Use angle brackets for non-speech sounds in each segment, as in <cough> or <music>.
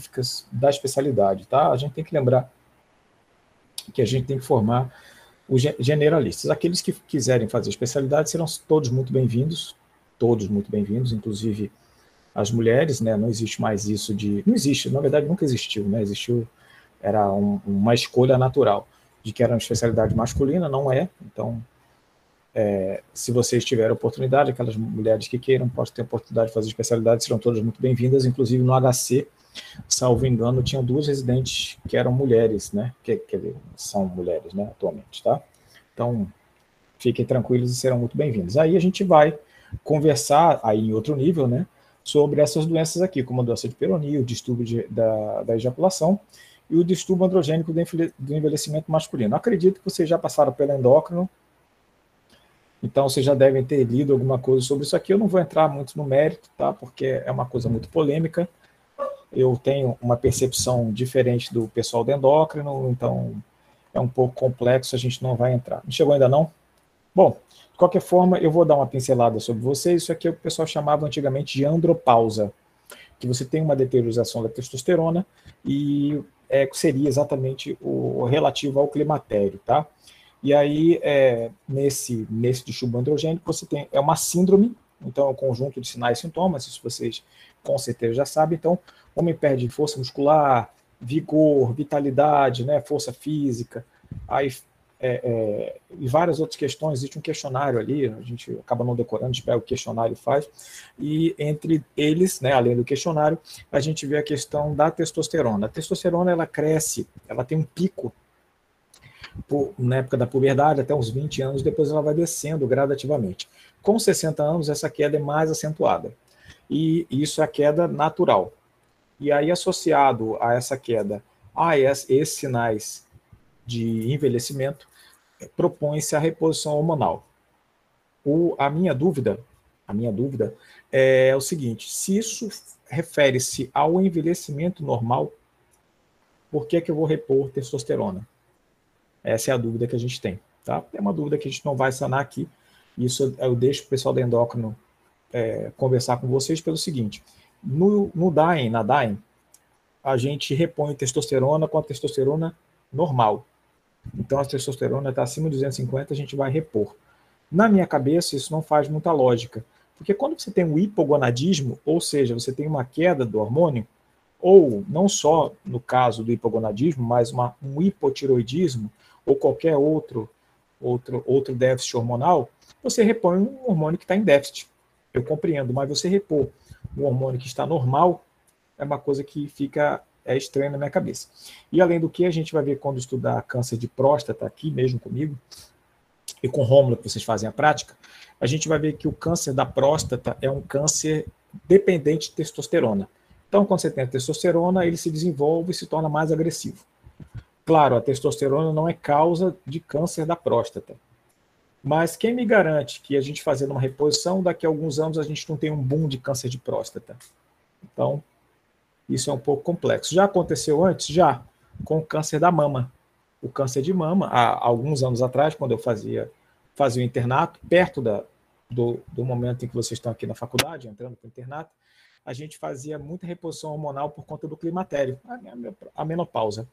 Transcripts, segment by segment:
específicas da especialidade, tá? A gente tem que lembrar que a gente tem que formar os generalistas. Aqueles que quiserem fazer especialidade serão todos muito bem-vindos, todos muito bem-vindos, inclusive as mulheres, né? Não existe mais isso de, não existe, na verdade nunca existiu, né? Existiu era um, uma escolha natural de que era uma especialidade masculina, não é. Então, é, se vocês tiverem oportunidade, aquelas mulheres que queiram, podem ter oportunidade de fazer especialidade, serão todas muito bem-vindas, inclusive no HC, salvo engano, tinham duas residentes que eram mulheres, né? Que, que são mulheres, né? Atualmente, tá? Então, fiquem tranquilos e serão muito bem-vindos. Aí a gente vai conversar aí em outro nível, né? Sobre essas doenças aqui, como a doença de Peyronie, o distúrbio de, da, da ejaculação e o distúrbio androgênico do envelhecimento masculino. Acredito que vocês já passaram pelo endócrino, então vocês já devem ter lido alguma coisa sobre isso aqui. Eu não vou entrar muito no mérito, tá? Porque é uma coisa muito polêmica eu tenho uma percepção diferente do pessoal do endócrino, então é um pouco complexo, a gente não vai entrar. Não chegou ainda não? Bom, de qualquer forma, eu vou dar uma pincelada sobre vocês. Isso aqui é o que o pessoal chamava antigamente de andropausa, que você tem uma deteriorização da testosterona e é, seria exatamente o relativo ao climatério, tá? E aí, é, nesse, nesse distúrbio androgênico, você tem, é uma síndrome, então é um conjunto de sinais e sintomas, isso vocês com certeza já sabem, então homem perde força muscular, vigor, vitalidade, né, força física, aí é, é, e várias outras questões, existe um questionário ali, a gente acaba não decorando, a gente pega o questionário e faz, e entre eles, né, além do questionário, a gente vê a questão da testosterona. A testosterona, ela cresce, ela tem um pico por, na época da puberdade, até uns 20 anos, depois ela vai descendo gradativamente. Com 60 anos, essa queda é mais acentuada, e isso é a queda natural. E aí, associado a essa queda, a esses sinais de envelhecimento, propõe-se a reposição hormonal. O, a minha dúvida, a minha dúvida é o seguinte: se isso refere-se ao envelhecimento normal, por que, que eu vou repor testosterona? Essa é a dúvida que a gente tem. Tá? É uma dúvida que a gente não vai sanar aqui. Isso eu deixo o pessoal do endócrino é, conversar com vocês pelo seguinte: no, no DAIM, na a gente repõe testosterona com a testosterona normal. Então, a testosterona está acima de 250, a gente vai repor. Na minha cabeça, isso não faz muita lógica. Porque quando você tem um hipogonadismo, ou seja, você tem uma queda do hormônio, ou não só no caso do hipogonadismo, mas uma, um hipotiroidismo, ou qualquer outro, outro, outro déficit hormonal, você repõe um hormônio que está em déficit. Eu compreendo, mas você repor um hormônio que está normal, é uma coisa que fica é estranha na minha cabeça. E além do que, a gente vai ver quando estudar câncer de próstata, aqui mesmo comigo, e com Rômulo, que vocês fazem a prática, a gente vai ver que o câncer da próstata é um câncer dependente de testosterona. Então, quando você tem a testosterona, ele se desenvolve e se torna mais agressivo. Claro, a testosterona não é causa de câncer da próstata. Mas quem me garante que a gente fazendo uma reposição, daqui a alguns anos a gente não tem um boom de câncer de próstata? Então, isso é um pouco complexo. Já aconteceu antes? Já, com o câncer da mama. O câncer de mama, há alguns anos atrás, quando eu fazia, fazia o internato, perto da, do, do momento em que vocês estão aqui na faculdade, entrando para o internato, a gente fazia muita reposição hormonal por conta do climatério, a, a menopausa.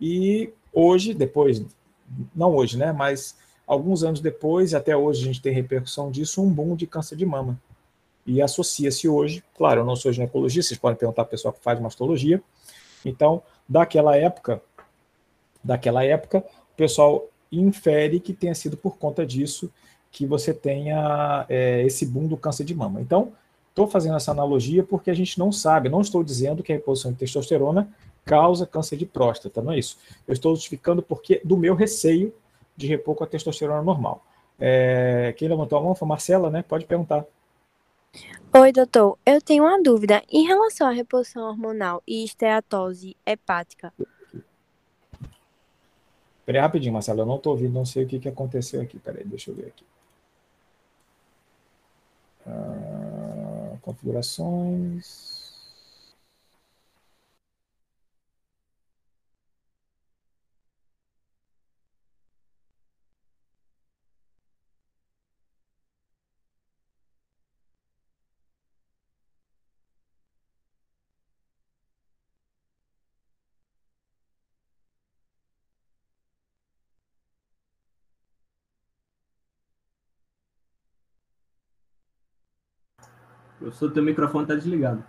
E hoje, depois, não hoje, né, mas alguns anos depois, até hoje a gente tem repercussão disso, um boom de câncer de mama. E associa-se hoje, claro, eu não sou ginecologista, vocês podem perguntar para a pessoa que faz mastologia. Então, daquela época, daquela época, o pessoal infere que tenha sido por conta disso que você tenha é, esse boom do câncer de mama. Então, estou fazendo essa analogia porque a gente não sabe, não estou dizendo que a reposição de testosterona causa câncer de próstata, não é isso. Eu estou justificando porque do meu receio de repor com a testosterona normal. É, quem levantou a mão foi a Marcela, né? Pode perguntar. Oi, doutor. Eu tenho uma dúvida em relação à reposição hormonal e esteatose hepática. Peraí, rapidinho, Marcelo, eu não estou ouvindo, não sei o que, que aconteceu aqui. Peraí, deixa eu ver aqui. Ah, configurações. Professor, teu microfone está desligado.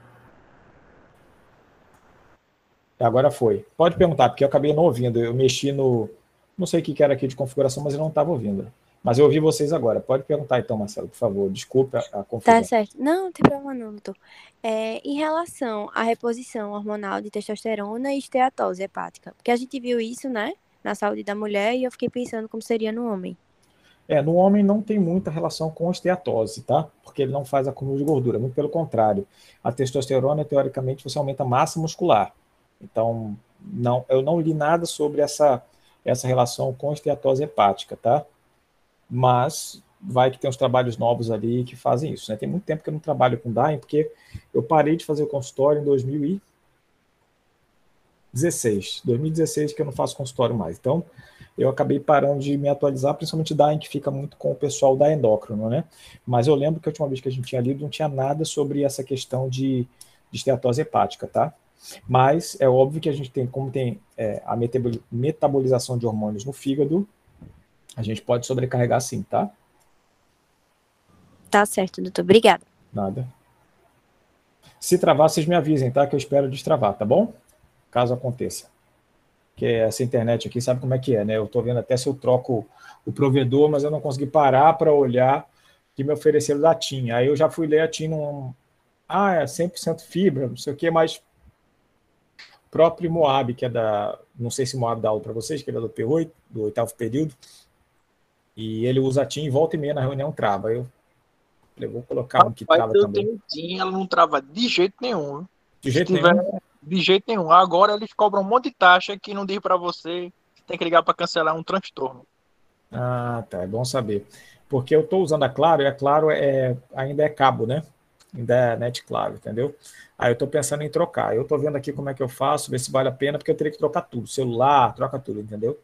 Agora foi. Pode perguntar, porque eu acabei não ouvindo. Eu mexi no. Não sei o que era aqui de configuração, mas eu não estava ouvindo. Mas eu ouvi vocês agora. Pode perguntar então, Marcelo, por favor. Desculpa a confusão. Tá certo. Não, não tem problema não, doutor. É, em relação à reposição hormonal de testosterona e esteatose hepática, porque a gente viu isso, né, na saúde da mulher e eu fiquei pensando como seria no homem. É, no homem não tem muita relação com esteatose, tá? Porque ele não faz acúmulo de gordura, muito pelo contrário. A testosterona, teoricamente, você aumenta a massa muscular. Então, não, eu não li nada sobre essa, essa relação com esteatose hepática, tá? mas vai que tem uns trabalhos novos ali que fazem isso. Né? Tem muito tempo que eu não trabalho com Dying, porque eu parei de fazer o consultório em 2016. 2016 que eu não faço consultório mais. Então, eu acabei parando de me atualizar, principalmente Dying, que fica muito com o pessoal da endócrino, né? Mas eu lembro que a última vez que a gente tinha lido não tinha nada sobre essa questão de, de esteatose hepática, tá? Mas é óbvio que a gente tem, como tem é, a metabolização de hormônios no fígado, a gente pode sobrecarregar sim, tá? Tá certo, doutor. Obrigada. Nada. Se travar, vocês me avisem, tá? Que eu espero destravar, tá bom? Caso aconteça. Que essa internet aqui sabe como é que é, né? Eu tô vendo até se eu troco o provedor, mas eu não consegui parar para olhar que me ofereceram da TIM. Aí eu já fui ler a TIM num... Ah, é 100% fibra, não sei o quê, mas próprio Moab, que é da... Não sei se Moab dá aula para vocês, que ele é do P8, do oitavo período, e ele usa a TIM e volta e meia na reunião trava. Eu falei, vou colocar um que trava também. TIM, ela não trava de jeito nenhum. De jeito tiver, nenhum? De jeito nenhum. Agora eles cobram um monte de taxa que não diz para você. Tem que ligar para cancelar um transtorno. Ah, tá. É bom saber. Porque eu estou usando a Claro e a Claro é, ainda é cabo, né? Ainda é net Claro, entendeu? Aí eu estou pensando em trocar. Eu estou vendo aqui como é que eu faço, ver se vale a pena, porque eu teria que trocar tudo. Celular, troca tudo, entendeu?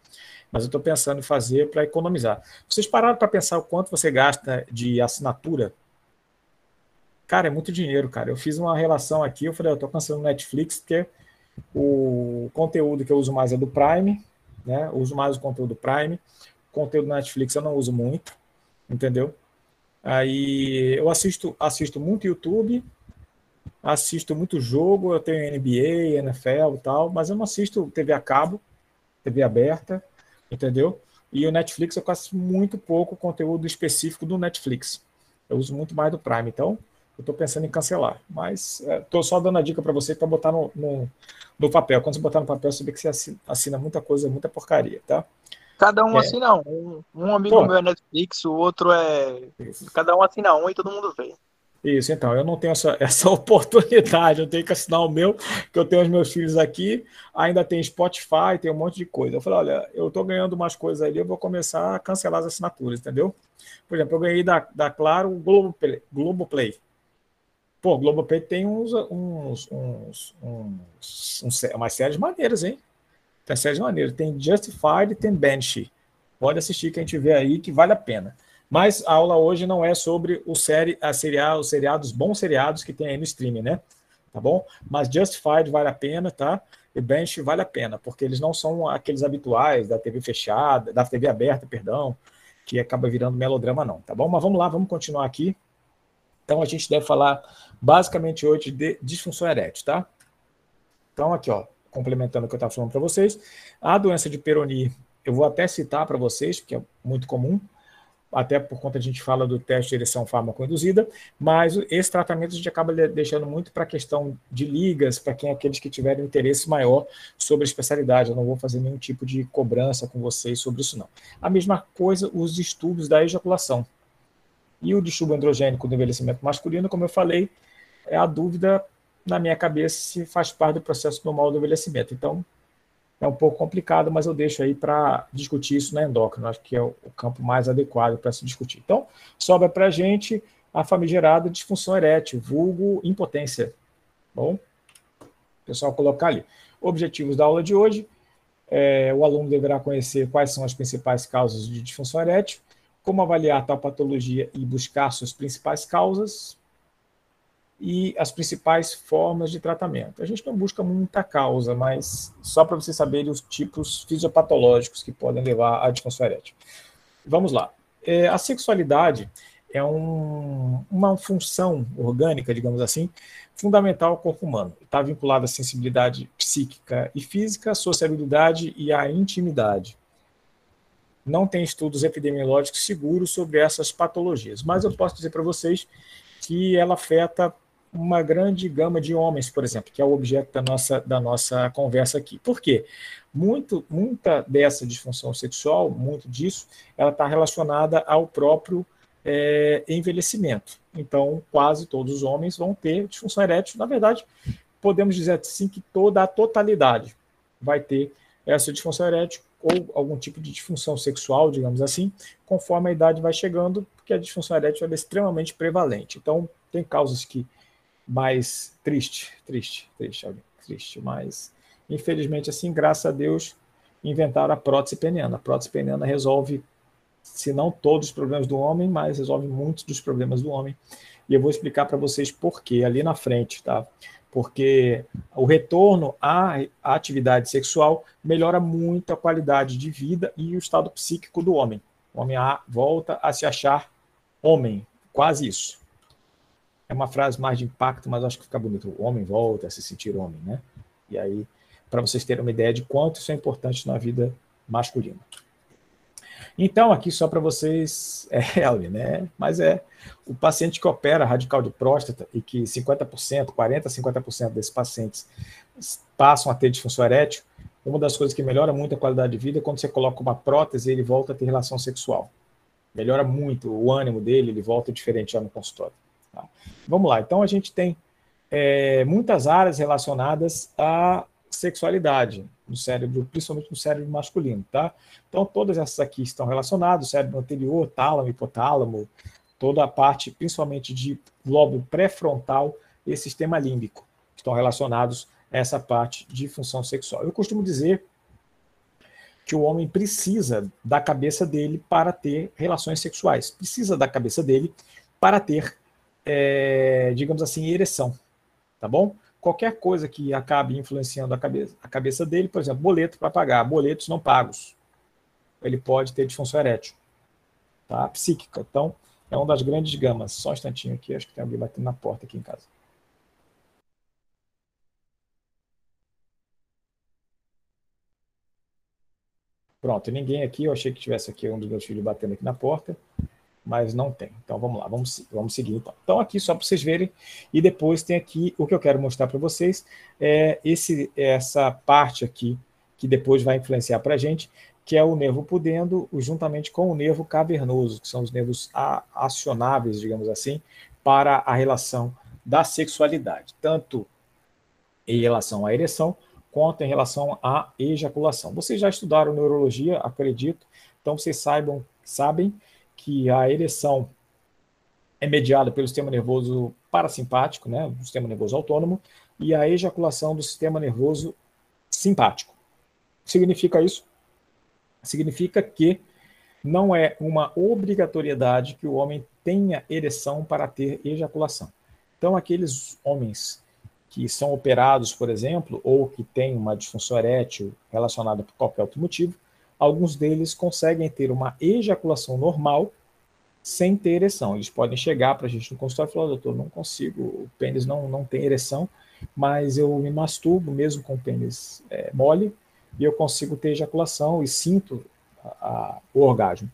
mas eu estou pensando em fazer para economizar. Vocês pararam para pensar o quanto você gasta de assinatura? Cara, é muito dinheiro, cara. Eu fiz uma relação aqui, eu falei, eu estou cancelando Netflix, porque o conteúdo que eu uso mais é do Prime, né? Eu uso mais o conteúdo do Prime. O conteúdo do Netflix eu não uso muito, entendeu? Aí eu assisto, assisto muito YouTube, assisto muito jogo, eu tenho NBA, NFL e tal, mas eu não assisto TV a cabo, TV aberta entendeu? E o Netflix eu faço muito pouco conteúdo específico do Netflix. Eu uso muito mais do Prime, então eu estou pensando em cancelar. Mas estou é, só dando a dica para você para botar no, no, no, papel. Quando você botar no papel, você vê que você assina, assina muita coisa, muita porcaria, tá? Cada um é. assina um. Um amigo Pô. meu é Netflix, o outro é. Isso. Cada um assina um e todo mundo vê. Isso, então, eu não tenho essa, <laughs> essa oportunidade, eu tenho que assinar o meu, que eu tenho os meus filhos aqui, ainda tem Spotify, tem um monte de coisa. Eu falei, olha, eu estou ganhando umas coisas ali, eu vou começar a cancelar as assinaturas, entendeu? Por exemplo, eu ganhei da, da Claro o Globoplay. Globoplay. Pô, Globoplay tem uns, uns, uns, uns, uns umas séries maneiras, hein? Tem séries maneiras. Tem Justified tem Banshee. Pode assistir que a gente vê aí que vale a pena. Mas a aula hoje não é sobre o série, a serial, os seriados, bons seriados que tem aí no streaming, né? Tá bom? Mas Justified vale a pena, tá? E Bench vale a pena, porque eles não são aqueles habituais da TV fechada, da TV aberta, perdão, que acaba virando melodrama, não, tá bom? Mas vamos lá, vamos continuar aqui. Então a gente deve falar basicamente hoje de disfunção erétil, tá? Então aqui, ó, complementando o que eu estava falando para vocês, a doença de Peroni, eu vou até citar para vocês, porque é muito comum, até por conta a gente fala do teste de ereção fármaco-induzida, mas esse tratamento a gente acaba deixando muito para a questão de ligas, para quem aqueles que tiverem interesse maior sobre a especialidade. Eu não vou fazer nenhum tipo de cobrança com vocês sobre isso, não. A mesma coisa, os estudos da ejaculação. E o distúrbio androgênico do envelhecimento masculino, como eu falei, é a dúvida na minha cabeça se faz parte do processo normal do envelhecimento. Então, é um pouco complicado, mas eu deixo aí para discutir isso na endócrino, acho que é o, campo mais adequado para se discutir. Então, sobra para a gente a famigerada disfunção erétil, vulgo impotência. Bom, pessoal colocar ali. Objetivos da aula de hoje, é, o aluno deverá conhecer quais são as principais causas de disfunção erétil, como avaliar tal patologia e buscar suas principais causas, e as principais formas de tratamento. A gente não busca muita causa, mas só para vocês saberem os tipos fisiopatológicos que podem levar à disfunção erétil. Vamos lá. É, a sexualidade é um, uma função orgânica, digamos assim, fundamental ao corpo humano. Está vinculado à sensibilidade psíquica e física, à sociabilidade e à intimidade. Não tem estudos epidemiológicos seguros sobre essas patologias, mas eu posso dizer para vocês que ela afeta uma grande gama de homens, por exemplo, que é o objeto da nossa, da nossa conversa aqui. Por quê? Muito, muita dessa disfunção sexual, muito disso, ela está relacionada ao próprio é, envelhecimento. Então, quase todos os homens vão ter disfunção erétil. Na verdade, podemos dizer assim que toda a totalidade vai ter essa disfunção erétil ou algum tipo de disfunção sexual, digamos assim, conforme a idade vai chegando, porque a disfunção erétil é extremamente prevalente. Então, tem causas que mais triste, triste, triste, triste, mas infelizmente assim, graças a Deus, inventaram a prótese peniana. A prótese peniana resolve, se não todos os problemas do homem, mas resolve muitos dos problemas do homem. E eu vou explicar para vocês por quê ali na frente, tá? Porque o retorno à atividade sexual melhora muito a qualidade de vida e o estado psíquico do homem. O homem volta a se achar homem, quase isso é uma frase mais de impacto, mas acho que fica bonito. O homem volta a se sentir homem, né? E aí, para vocês terem uma ideia de quanto isso é importante na vida masculina. Então, aqui só para vocês, <laughs> é Ellie, né? Mas é o paciente que opera radical de próstata e que 50%, 40%, 50% desses pacientes passam a ter disfunção erétil, uma das coisas que melhora muito a qualidade de vida é quando você coloca uma prótese e ele volta a ter relação sexual. Melhora muito o ânimo dele, ele volta diferente já no consultório. Tá? Vamos lá, então a gente tem é, muitas áreas relacionadas à sexualidade no cérebro, principalmente no cérebro masculino, tá? Então todas essas aqui estão relacionadas, cérebro anterior, tálamo, hipotálamo, toda a parte, principalmente de lobo pré-frontal e sistema límbico, estão relacionados a essa parte de função sexual. Eu costumo dizer que o homem precisa da cabeça dele para ter relações sexuais, precisa da cabeça dele para ter é, digamos assim, ereção, tá bom? Qualquer coisa que acabe influenciando a cabeça, a cabeça dele, por exemplo, boleto para pagar, boletos não pagos, ele pode ter disfunção erétil, tá? Psíquica. Então, é uma das grandes gamas. Só um instantinho aqui, acho que tem alguém batendo na porta aqui em casa. Pronto, ninguém aqui. Eu achei que tivesse aqui um dos meus filhos batendo aqui na porta mas não tem. Então vamos lá, vamos, vamos seguir então. Então aqui só para vocês verem, e depois tem aqui o que eu quero mostrar para vocês, é esse, essa parte aqui, que depois vai influenciar para a gente, que é o nervo pudendo, juntamente com o nervo cavernoso, que são os nervos acionáveis, digamos assim, para a relação da sexualidade, tanto em relação à ereção, quanto em relação à ejaculação. Vocês já estudaram neurologia, acredito, então vocês saibam, sabem que a ereção é mediada pelo sistema nervoso parasimpático, né, do sistema nervoso autônomo, e a ejaculação do sistema nervoso simpático. Significa isso? Significa que não é uma obrigatoriedade que o homem tenha ereção para ter ejaculação. Então, aqueles homens que são operados, por exemplo, ou que têm uma disfunção erétil relacionada por qualquer outro motivo, alguns deles conseguem ter uma ejaculação normal sem ter ereção. Eles podem chegar para a gente no consultório e falar, doutor, não consigo, o pênis não, não tem ereção, mas eu me masturbo mesmo com o pênis é, mole e eu consigo ter ejaculação e sinto a, a, o orgasmo.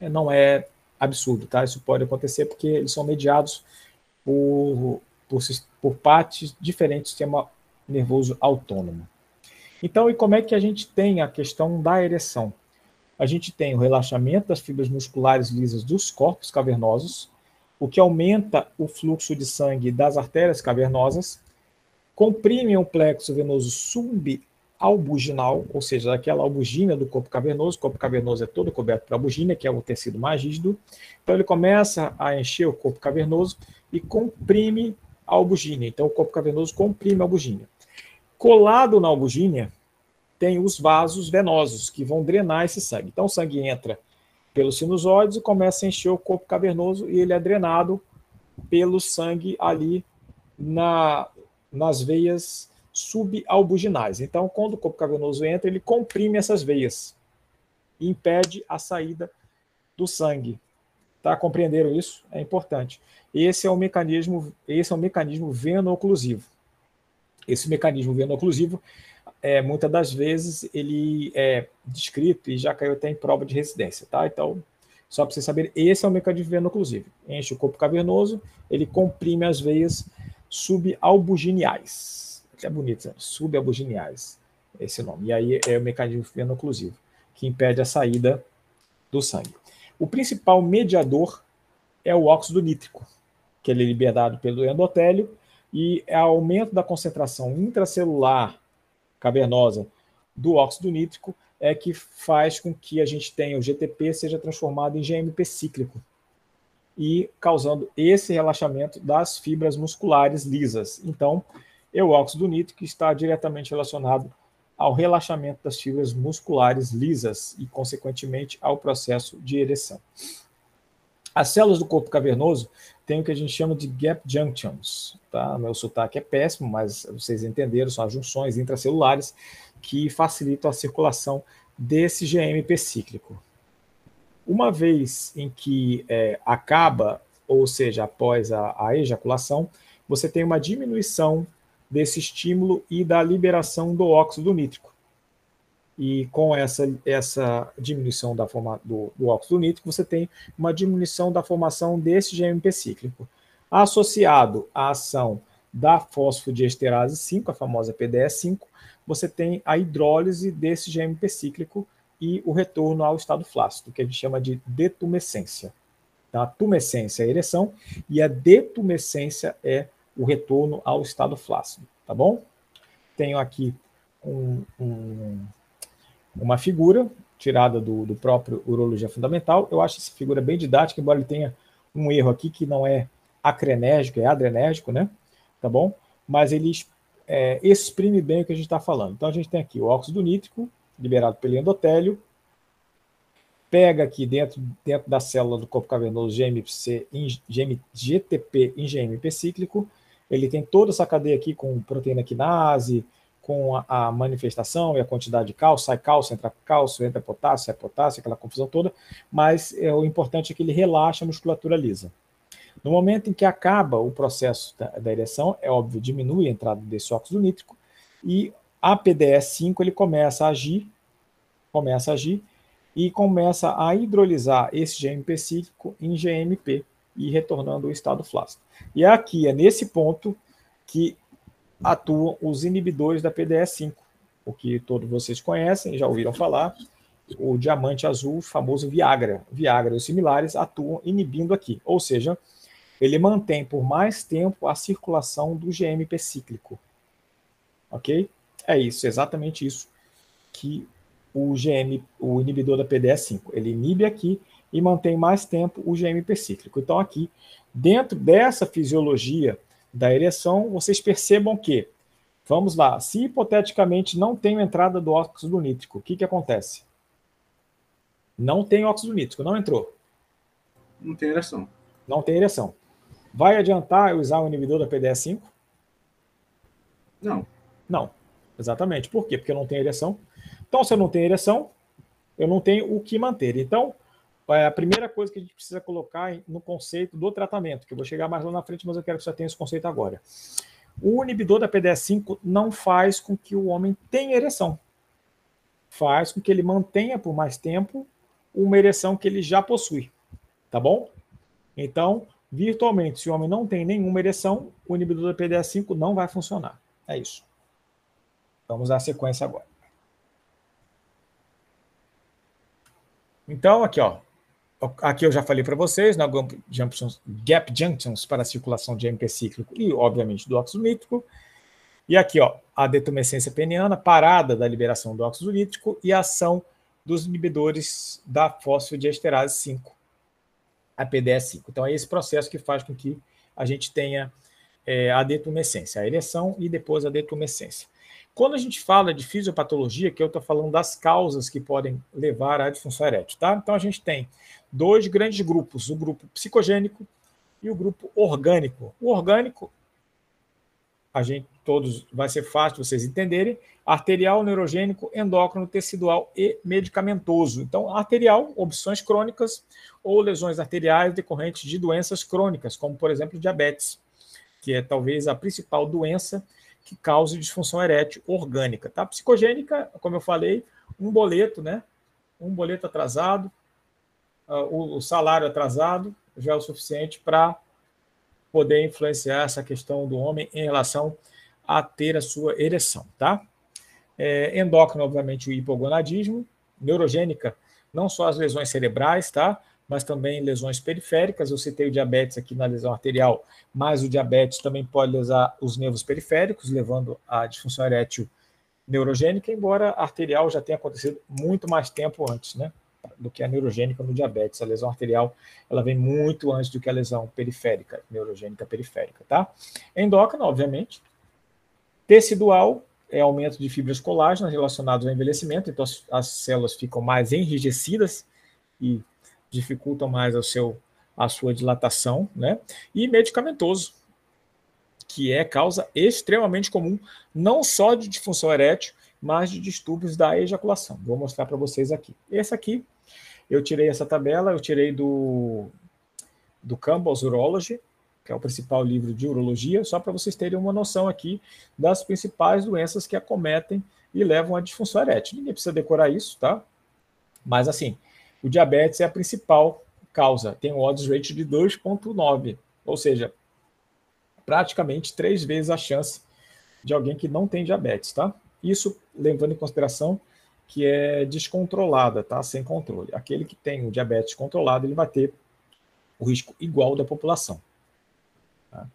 É, não é absurdo, tá? Isso pode acontecer porque eles são mediados por, por, por partes diferentes do sistema nervoso autônomo. Então, e como é que a gente tem a questão da ereção? A gente tem o relaxamento das fibras musculares lisas dos corpos cavernosos, o que aumenta o fluxo de sangue das artérias cavernosas, comprime o plexo venoso subalbuginal, ou seja, aquela albugina do corpo cavernoso. O corpo cavernoso é todo coberto por albugina, que é o tecido mais rígido. Então ele começa a encher o corpo cavernoso e comprime a albugina. Então o corpo cavernoso comprime a albugina. Colado na albugínea tem os vasos venosos, que vão drenar esse sangue. Então, o sangue entra pelos sinusoides e começa a encher o corpo cavernoso e ele é drenado pelo sangue ali na, nas veias subalbuginais. Então, quando o corpo cavernoso entra, ele comprime essas veias e impede a saída do sangue. Tá? Compreenderam isso? É importante. Esse é o mecanismo, esse é o mecanismo veno-oclusivo. Esse mecanismo veno-oclusivo, é, muitas das vezes, ele é descrito e já caiu até em prova de residência. Tá? Então, só para você saber, esse é o mecanismo veno-oclusivo. Enche o corpo cavernoso, ele comprime as veias subalbugineais. É bonito, né? subalbugineais, esse nome. E aí é o mecanismo veno-oclusivo, que impede a saída do sangue. O principal mediador é o óxido nítrico, que ele é liberado pelo endotélio e é aumento da concentração intracelular cavernosa do óxido nítrico é que faz com que a gente tenha o GTP seja transformado em GMP cíclico e causando esse relaxamento das fibras musculares lisas. Então, é o óxido nítrico está diretamente relacionado ao relaxamento das fibras musculares lisas e, consequentemente, ao processo de ereção. As células do corpo cavernoso têm o que a gente chama de gap junctions. Tá? Meu sotaque é péssimo, mas vocês entenderam, são as junções intracelulares que facilitam a circulação desse GMP cíclico. Uma vez em que é, acaba, ou seja, após a, a ejaculação, você tem uma diminuição desse estímulo e da liberação do óxido nítrico. E com essa, essa diminuição da forma do, do óxido nítrico, você tem uma diminuição da formação desse GMP cíclico. Associado à ação da fosfodiesterase 5, a famosa PDE5, você tem a hidrólise desse GMP cíclico e o retorno ao estado flácido, que a gente chama de detumescência. Tá? Tumescência é a ereção e a detumescência é o retorno ao estado flácido, tá bom? Tenho aqui um, um, uma figura tirada do, do, próprio Urologia Fundamental. Eu acho essa figura bem didática, embora ele tenha um erro aqui que não é acrenérgico, é adrenérgico, né? Tá bom? Mas ele é, exprime bem o que a gente está falando. Então a gente tem aqui o óxido nítrico, liberado pelo endotélio, pega aqui dentro, dentro da célula do corpo cavernoso GMPC, GTP em GMP cíclico, ele tem toda essa cadeia aqui com proteína quinase, com a, a, manifestação e a quantidade de cálcio, sai cálcio, entra cálcio, entra potássio, sai potássio, aquela confusão toda, mas é, o importante é que ele relaxa a musculatura lisa. No momento em que acaba o processo da, da ereção, é óbvio, diminui a entrada desse óxido nítrico e a PDE5 ele começa a agir, começa a agir e começa a hidrolisar esse GMP cíclico em GMP e retornando o estado flácido. E é aqui, é nesse ponto que atuam os inibidores da PDE5, o que todos vocês conhecem, já ouviram falar, o diamante azul, famoso Viagra. Viagra e os similares atuam inibindo aqui, ou seja, ele mantém por mais tempo a circulação do GMP cíclico. Ok? É isso, exatamente isso que o GM, o inibidor da PDE5, ele inibe aqui e mantém mais tempo o GMP cíclico. Então, aqui, dentro dessa fisiologia da ereção, vocês percebam que, vamos lá, se hipoteticamente não tem entrada do óxido nítrico, o que, que acontece? Não tem óxido nítrico, não entrou. Não tem ereção. Não tem ereção. Vai adiantar eu usar o inibidor da PDE5? Não. Não, exatamente. Por quê? Porque eu não tenho ereção. Então, se eu não tenho ereção, eu não tenho o que manter. Então, é a primeira coisa que a gente precisa colocar no conceito do tratamento, que eu vou chegar mais lá na frente, mas eu quero que você tenha esse conceito agora. O inibidor da PDE5 não faz com que o homem tenha ereção. Faz com que ele mantenha por mais tempo uma ereção que ele já possui. Tá bom? Então, virtualmente, se o homem não tem nenhuma ereção, o inibidor da PDE5 não vai funcionar. É isso. Vamos à sequência agora. Então, aqui, ó, Aqui eu já falei para vocês, na gap junctions, para a circulação de MP cíclico e, obviamente, do óxido nítrico. E aqui, ó, a detumescência peniana, parada da liberação do óxido nítrico e a ação dos inibidores da fosfodiesterase 5, a PDE5. Então, é esse processo que faz com que a gente tenha é, a detumescência, a ereção e depois a detumescência. Quando a gente fala de fisiopatologia, que eu estou falando das causas que podem levar à disfunção erétil, tá? Então a gente tem dois grandes grupos, o grupo psicogênico e o grupo orgânico. O orgânico a gente todos vai ser fácil vocês entenderem. Arterial, neurogênico, endócrino, tecidual e medicamentoso. Então, arterial, opções crônicas ou lesões arteriais decorrentes de doenças crônicas, como por exemplo diabetes, que é talvez a principal doença que cause disfunção erétil orgânica. Tá? Psicogênica, como eu falei, um boleto, né? Um boleto atrasado, uh, o, o salário atrasado já é o suficiente para poder influenciar essa questão do homem em relação a ter a sua ereção, tá? É, endócrino, obviamente, o hipogonadismo, neurogênica, não só as lesões cerebrais, tá? Mas também lesões periféricas. Eu citei o diabetes aqui na lesão arterial, mas o diabetes também pode lesar os nervos periféricos, levando à disfunção erétil neurogênica, embora a arterial já tenha acontecido muito mais tempo antes, né? do que a neurogênica no diabetes. A lesão arterial ela vem muito antes do que a lesão periférica, neurogênica periférica, tá? Endócrina, obviamente. Tecidual é aumento de fibras colágenas relacionados ao envelhecimento, então as, as células ficam mais enrijecidas e dificultam mais o seu, a sua dilatação, né? E medicamentoso, que é causa extremamente comum, não só de disfunção erétil, mas de distúrbios da ejaculação. Vou mostrar para vocês aqui. Esse aqui eu tirei essa tabela, eu tirei do, do Campbell's Urology, que é o principal livro de urologia, só para vocês terem uma noção aqui das principais doenças que acometem e levam à disfunção erétil. Ninguém precisa decorar isso, tá? Mas assim, o diabetes é a principal causa, tem um odds rate de 2,9, ou seja, praticamente três vezes a chance de alguém que não tem diabetes, tá? Isso levando em consideração que é descontrolada, tá? Sem controle. Aquele que tem o diabetes controlado, ele vai ter o risco igual da população. Tá?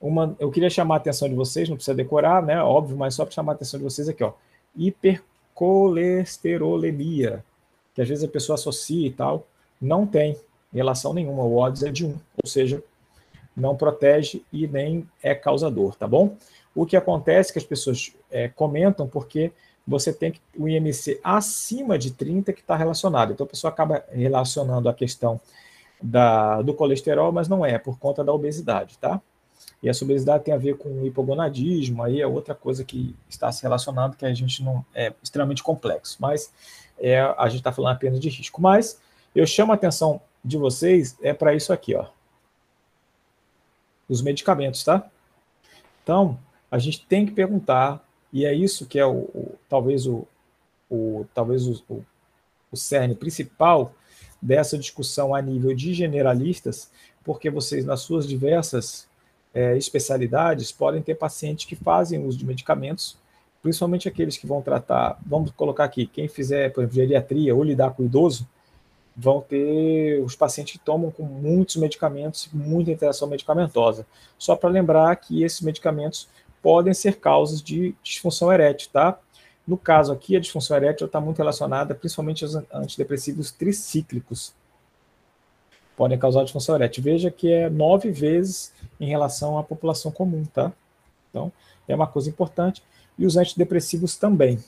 Uma, eu queria chamar a atenção de vocês, não precisa decorar, né? Óbvio, mas só para chamar a atenção de vocês aqui, ó. Hipercolesterolemia, que às vezes a pessoa associa e tal, não tem relação nenhuma. O odds é de 1, ou seja, não protege e nem é causador, tá bom? O que acontece é que as pessoas é, comentam porque você tem o IMC acima de 30 que está relacionado. Então, a pessoa acaba relacionando a questão da, do colesterol, mas não é, por conta da obesidade, tá? E essa obesidade tem a ver com hipogonadismo, aí é outra coisa que está se relacionando, que a gente não é extremamente complexo, mas é, a gente está falando apenas de risco. Mas eu chamo a atenção de vocês é para isso aqui, ó. Os medicamentos, tá? Então, a gente tem que perguntar e é isso que é o, o talvez o, o talvez o, o, o cerne principal dessa discussão a nível de generalistas, porque vocês nas suas diversas é, especialidades podem ter pacientes que fazem uso de medicamentos, principalmente aqueles que vão tratar, vamos colocar aqui, quem fizer, por exemplo, geriatria ou lidar com o idoso, vão ter os pacientes que tomam com muitos medicamentos, muita interação medicamentosa. Só para lembrar que esses medicamentos podem ser causas de disfunção erétil, tá? No caso aqui, a disfunção erétil está muito relacionada principalmente aos antidepressivos tricíclicos. Podem causar disfunção erétil. Veja que é nove vezes em relação à população comum, tá? Então, é uma coisa importante. E os antidepressivos também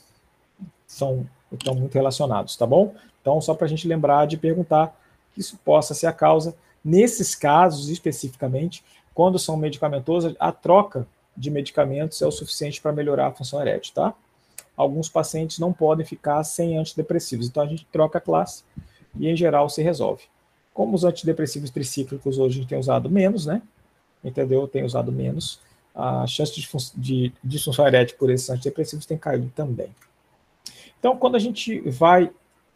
são estão muito relacionados, tá bom? Então, só para a gente lembrar de perguntar que isso possa ser a causa. Nesses casos, especificamente, quando são medicamentosos, a troca de medicamentos é o suficiente para melhorar a função erétil, tá? Alguns pacientes não podem ficar sem antidepressivos, então a gente troca a classe e, em geral, se resolve. Como os antidepressivos tricíclicos hoje a gente tem usado menos, né? Entendeu? Tem usado menos, a chance de, disfunção erétil por esses antidepressivos tem caído também. Então, quando a gente vai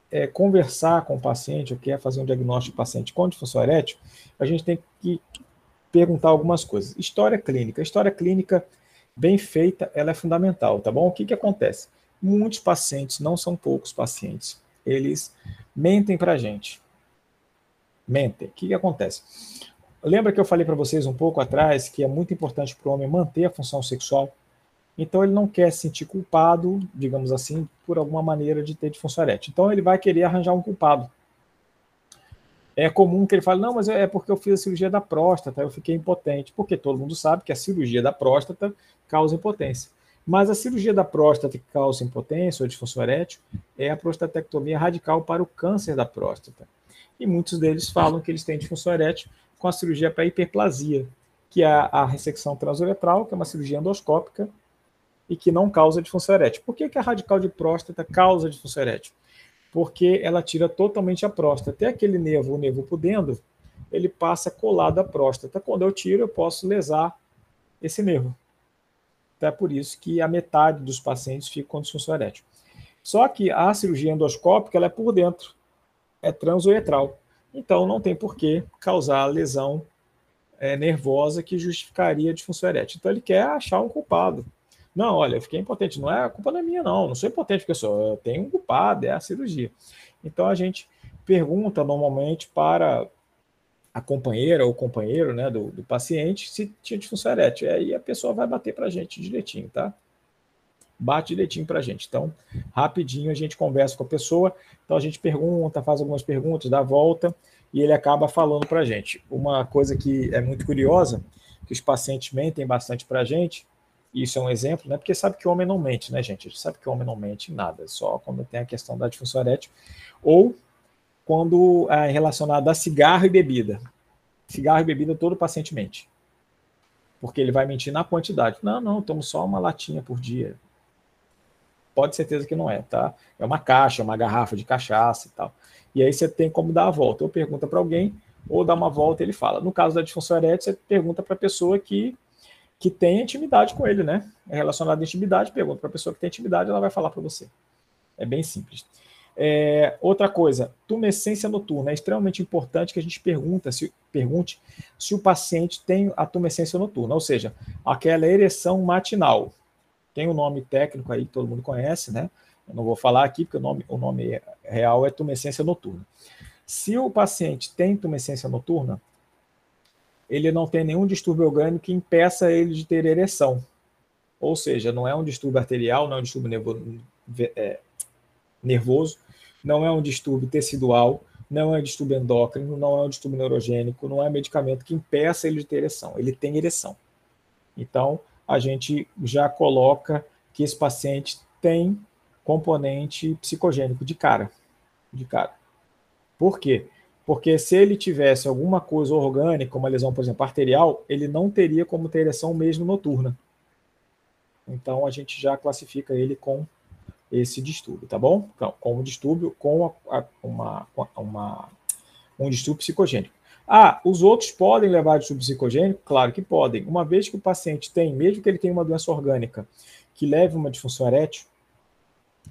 é, conversar com o paciente, ou quer fazer um diagnóstico do paciente com disfunção erétil, a gente tem que perguntar algumas coisas. História clínica. História clínica bem feita, ela é fundamental, tá bom? O que, que acontece? Muitos pacientes, não são poucos pacientes, eles mentem para a gente. Mentem. O que, que acontece? Lembra que eu falei para vocês um pouco atrás que é muito importante para o homem manter a função sexual? Então ele não quer se sentir culpado, digamos assim, por alguma maneira de ter erétil. Então ele vai querer arranjar um culpado é comum que ele fale, não, mas é porque eu fiz a cirurgia da próstata, eu fiquei impotente, porque todo mundo sabe que a cirurgia da próstata causa impotência. Mas a cirurgia da próstata que causa impotência ou disfunção erétil é a prostatectomia radical para o câncer da próstata. E muitos deles falam que eles têm disfunção erétil com a cirurgia para hiperplasia. que é a ressecção transuretral, que é uma cirurgia endoscópica e que não causa disfunção erétil. Por que, que a radical de próstata causa disfunção erétil? Porque ela tira totalmente a próstata. Até aquele nervo, o nervo pudendo, ele passa colado à próstata. Quando eu tiro, eu posso lesar esse nervo. Então é por isso que a metade dos pacientes fica com disfunção erétil. Só que a cirurgia endoscópica ela é por dentro, é transuretral. Então não tem por que causar lesão é, nervosa que justificaria a disfunção erétil. Então ele quer achar um culpado. Não, olha, eu fiquei impotente. Não é a culpa da minha, não. Não sou impotente porque eu sou. Eu tenho um culpado, é a cirurgia. Então a gente pergunta normalmente para a companheira ou companheiro né, do, do paciente se tinha disfunção erétil. E aí a pessoa vai bater para a gente direitinho, tá? Bate direitinho para a gente. Então, rapidinho a gente conversa com a pessoa. Então a gente pergunta, faz algumas perguntas, dá a volta e ele acaba falando para a gente. Uma coisa que é muito curiosa, que os pacientes mentem bastante para a gente, e isso é um exemplo, né? Porque sabe que o homem não mente, né, gente? A gente sabe que o homem não mente em nada, só quando tem a questão da disfunção erétil. Ou quando é relacionado a cigarro e bebida. Cigarro e bebida todo paciente mente. Porque ele vai mentir na quantidade. Não, não, tomo só uma latinha por dia. Pode certeza que não é, tá? É uma caixa, uma garrafa de cachaça e tal. E aí você tem como dar a volta. Ou pergunta para alguém, ou dá uma volta e ele fala. No caso da disfunção erétil, você pergunta para a pessoa que, que tem intimidade com ele, né? É relacionado à intimidade, pergunta para a pessoa que tem intimidade, ela vai falar para você. É bem simples. É, outra coisa, tumescência noturna. É extremamente importante que a gente pergunta, se, pergunte se o paciente tem a tumescência noturna, ou seja, aquela ereção matinal. Tem o um nome técnico aí que todo mundo conhece, né? Eu não vou falar aqui porque o nome, o nome real é tumescência noturna. Se o paciente tem tumescência noturna, ele não tem nenhum distúrbio orgânico que impeça ele de ter ereção. Ou seja, não é um distúrbio arterial, não é um distúrbio nervoso, é, nervoso, não é um distúrbio tecidual, não é um distúrbio endócrino, não é um distúrbio neurogênico, não é medicamento que impeça ele de ter ereção. Ele tem ereção. Então, a gente já coloca que esse paciente tem componente psicogênico de cara. De cara. Por quê? Porque se ele tivesse alguma coisa orgânica, uma lesão, por exemplo, arterial, ele não teria como ter ereção mesmo noturna. Então a gente já classifica ele com esse distúrbio, tá bom? Então, como distúrbio com a, uma, uma, um distúrbio psicogênico. Ah, os outros podem levar a distúrbio psicogênico? Claro que podem. Uma vez que o paciente tem, mesmo que ele tenha uma doença orgânica que leve uma disfunção erétil,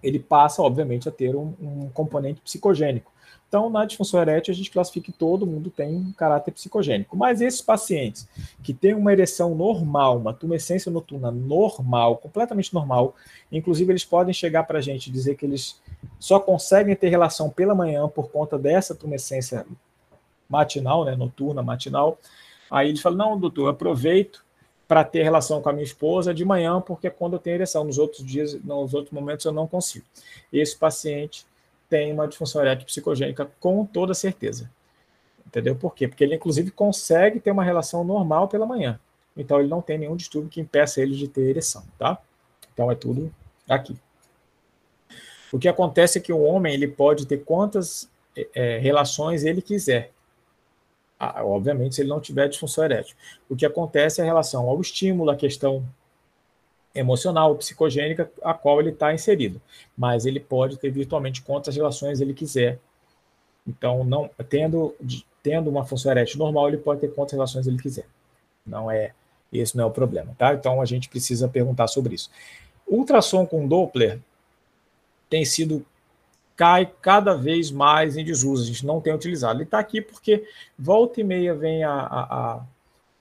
ele passa, obviamente, a ter um, um componente psicogênico. Então, na disfunção erétil, a gente classifica que todo mundo tem um caráter psicogênico. Mas esses pacientes que têm uma ereção normal, uma tumescência noturna normal, completamente normal, inclusive eles podem chegar para a gente e dizer que eles só conseguem ter relação pela manhã por conta dessa tumescência matinal, né, noturna, matinal. Aí eles falam: não, doutor, aproveito para ter relação com a minha esposa de manhã, porque é quando eu tenho ereção. Nos outros dias, nos outros momentos, eu não consigo. Esse paciente tem uma disfunção erétil psicogênica com toda certeza. Entendeu? Por quê? Porque ele, inclusive, consegue ter uma relação normal pela manhã. Então, ele não tem nenhum distúrbio que impeça ele de ter ereção, tá? Então, é tudo aqui. O que acontece é que o homem ele pode ter quantas é, relações ele quiser. Obviamente, se ele não tiver disfunção erétil. O que acontece é a relação ao estímulo, a questão emocional, psicogênica, a qual ele está inserido. Mas ele pode ter virtualmente quantas relações ele quiser. Então, não tendo, tendo uma função erétil normal, ele pode ter quantas relações ele quiser. Não é esse não é o problema, tá? Então a gente precisa perguntar sobre isso. Ultrassom com Doppler tem sido cai cada vez mais em desuso. A gente não tem utilizado. Ele está aqui porque volta e meia vem a, a, a,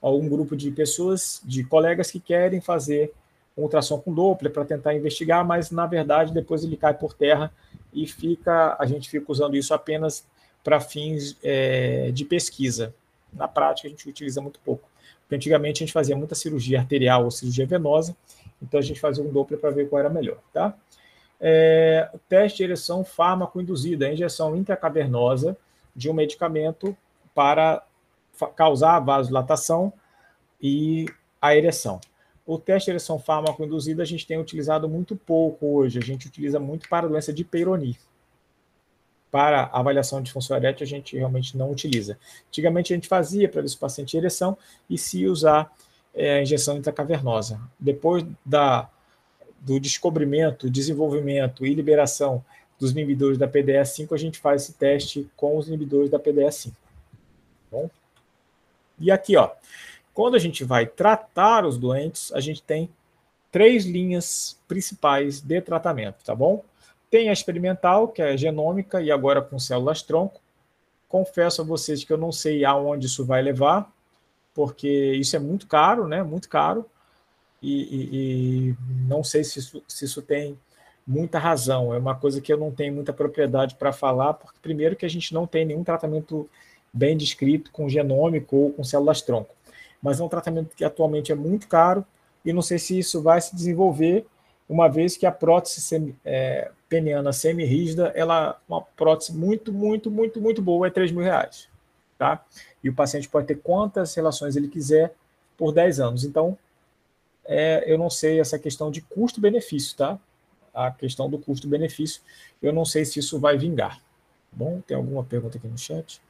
a um grupo de pessoas, de colegas que querem fazer um ultrassom com Doppler para tentar investigar, mas na verdade depois ele cai por terra e fica a gente fica usando isso apenas para fins é, de pesquisa. Na prática a gente utiliza muito pouco. Porque antigamente a gente fazia muita cirurgia arterial ou cirurgia venosa, então a gente fazia um Doppler para ver qual era melhor, tá? É, teste de ereção fármaco induzida, a injeção intracavernosa de um medicamento para causar a vasodilatação e a ereção. O teste de ereção fármaco induzida a gente tem utilizado muito pouco hoje. A gente utiliza muito para a doença de Peyronie. para avaliação de função erétil, a gente realmente não utiliza. Antigamente a gente fazia para ver se o paciente tinha ereção e se usar é, a injeção intracavernosa. Depois da, do descobrimento, desenvolvimento e liberação dos inibidores da PDE5, a gente faz esse teste com os inibidores da PDE5. Bom? E aqui, ó, quando a gente vai tratar os doentes, a gente tem três linhas principais de tratamento, tá bom? Tem a experimental, que é genômica e agora com células-tronco. Confesso a vocês que eu não sei aonde isso vai levar, porque isso é muito caro, né? Muito caro. E, e, e não sei se isso, se isso tem muita razão. É uma coisa que eu não tenho muita propriedade para falar, porque primeiro que a gente não tem nenhum tratamento bem descrito com genômico ou com células-tronco. Mas é um tratamento que atualmente é muito caro e não sei se isso vai se desenvolver, uma vez que a prótese semi, é, peniana semi-rígida, ela é uma prótese muito, muito, muito, muito boa, é 3 mil reais. Tá? E o paciente pode ter quantas relações ele quiser por 10 anos. Então, é, eu não sei essa questão de custo-benefício, tá? A questão do custo-benefício, eu não sei se isso vai vingar. Tá bom, tem alguma pergunta aqui no chat?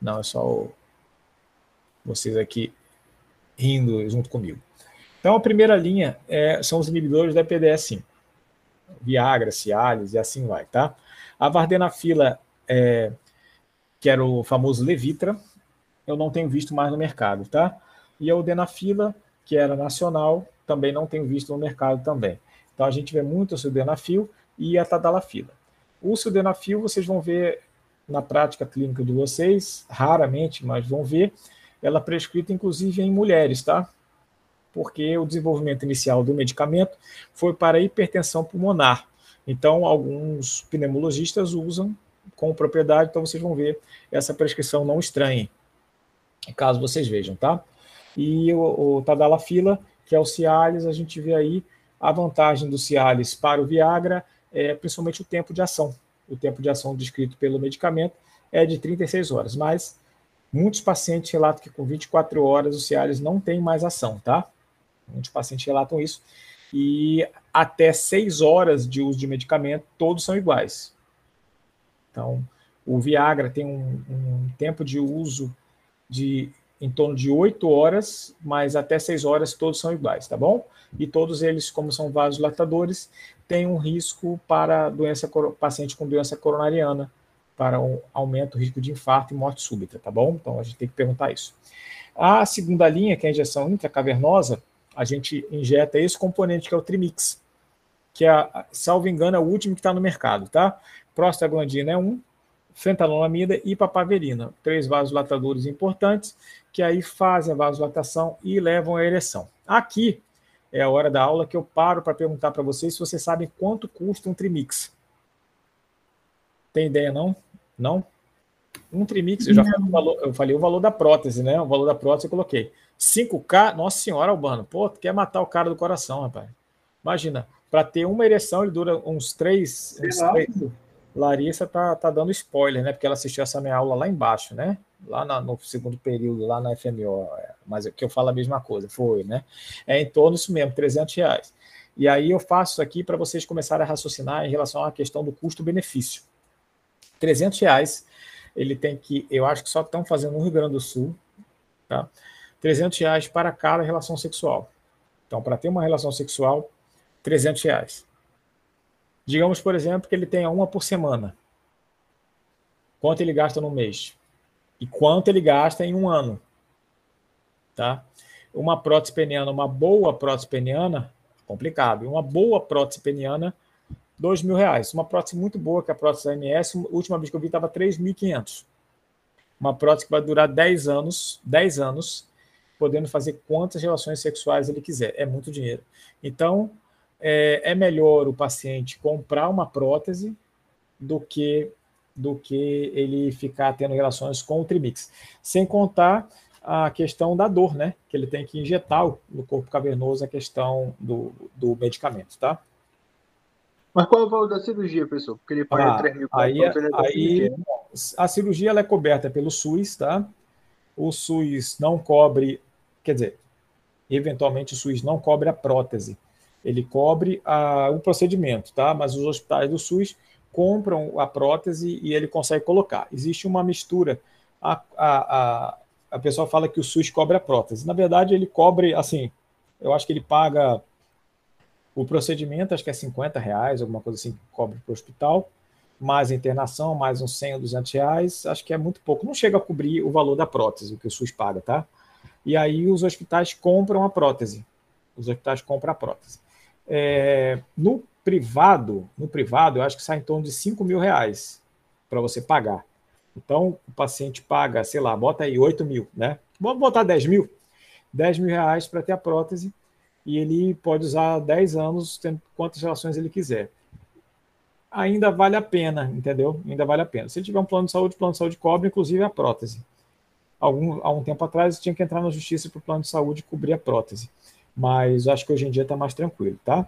Não, é só o... vocês aqui rindo junto comigo. Então, a primeira linha é, são os inibidores da EPDS5. Viagra, Cialis e assim vai, tá? A Vardenafila, é, que era o famoso Levitra, eu não tenho visto mais no mercado, tá? E a Udenafila, que era nacional, também não tenho visto no mercado também. Então, a gente vê muito o Sildenafil e a Tadalafila. O Sildenafil, vocês vão ver na prática clínica de vocês, raramente, mas vão ver, ela prescrita inclusive em mulheres, tá? porque o desenvolvimento inicial do medicamento foi para hipertensão pulmonar. Então, alguns pneumologistas usam com propriedade, então vocês vão ver essa prescrição não estranha, caso vocês vejam, tá? E o, o Tadalafila, que é o Cialis, a gente vê aí a vantagem do Cialis para o Viagra, é principalmente o tempo de ação. O tempo de ação descrito pelo medicamento é de 36 horas, mas muitos pacientes relatam que com 24 horas o Cialis não tem mais ação, tá? Muitos pacientes relatam isso. E até seis horas de uso de medicamento, todos são iguais. Então, o Viagra tem um, um tempo de uso de em torno de oito horas, mas até seis horas todos são iguais, tá bom? E todos eles, como são vasodilatadores, têm um risco para doença paciente com doença coronariana, para um aumento do risco de infarto e morte súbita, tá bom? Então a gente tem que perguntar isso. A segunda linha, que é a injeção intracavernosa, a gente injeta esse componente que é o Trimix, que é, salvo engano, é o último que está no mercado, tá? Prostaglandina é um, fentanolamida e papaverina, três vasodilatadores importantes que aí fazem a vasodilatação e levam à ereção. Aqui é a hora da aula que eu paro para perguntar para vocês se vocês sabem quanto custa um Trimix. Tem ideia não? Não? Um Trimix, eu já falei o valor, eu falei o valor da prótese, né? O valor da prótese eu coloquei. 5K, nossa senhora, Albano, pô, tu quer matar o cara do coração, rapaz. Imagina, para ter uma ereção ele dura uns três. Uns três. Larissa tá, tá dando spoiler, né? Porque ela assistiu essa minha aula lá embaixo, né? Lá na, no segundo período, lá na FMO. É, mas que eu falo a mesma coisa, foi, né? É em torno disso mesmo, 300 reais. E aí eu faço aqui para vocês começarem a raciocinar em relação à questão do custo-benefício. 300 reais, ele tem que, eu acho que só estão fazendo no Rio Grande do Sul, tá? 300 reais para cada relação sexual. Então, para ter uma relação sexual, 300 reais. Digamos, por exemplo, que ele tenha uma por semana. Quanto ele gasta no mês? E quanto ele gasta em um ano? Tá? Uma prótese peniana, uma boa prótese peniana, complicado. Uma boa prótese peniana, dois mil reais. Uma prótese muito boa, que é a prótese AMS, a última vez que eu vi estava 3.500. Uma prótese que vai durar 10 anos, 10 anos, podendo fazer quantas relações sexuais ele quiser. É muito dinheiro. Então, é, é melhor o paciente comprar uma prótese do que do que ele ficar tendo relações com o trimix. Sem contar a questão da dor, né? Que ele tem que injetar no corpo cavernoso a questão do, do medicamento, tá? Mas qual é o valor da cirurgia, pessoal? Porque ele paga ah, 3 mil aí, é aí, A cirurgia ela é coberta pelo SUS, tá? O SUS não cobre Quer dizer, eventualmente o SUS não cobre a prótese, ele cobre a, o procedimento, tá? Mas os hospitais do SUS compram a prótese e ele consegue colocar. Existe uma mistura. A, a, a, a pessoa fala que o SUS cobra a prótese. Na verdade, ele cobre, assim, eu acho que ele paga o procedimento, acho que é 50 reais, alguma coisa assim, que cobre para o hospital, mais internação, mais uns 100 ou 200 reais, acho que é muito pouco. Não chega a cobrir o valor da prótese, o que o SUS paga, tá? E aí os hospitais compram a prótese. Os hospitais compram a prótese. É, no privado, no privado, eu acho que sai em torno de 5 mil reais para você pagar. Então, o paciente paga, sei lá, bota aí 8 mil, né? Vamos botar 10 mil. 10 mil reais para ter a prótese e ele pode usar 10 anos, quantas relações ele quiser. Ainda vale a pena, entendeu? Ainda vale a pena. Se ele tiver um plano de saúde, o plano de saúde cobre, inclusive, a prótese. Algum, há um tempo atrás, tinha que entrar na justiça para o plano de saúde cobrir a prótese mas acho que hoje em dia está mais tranquilo, tá?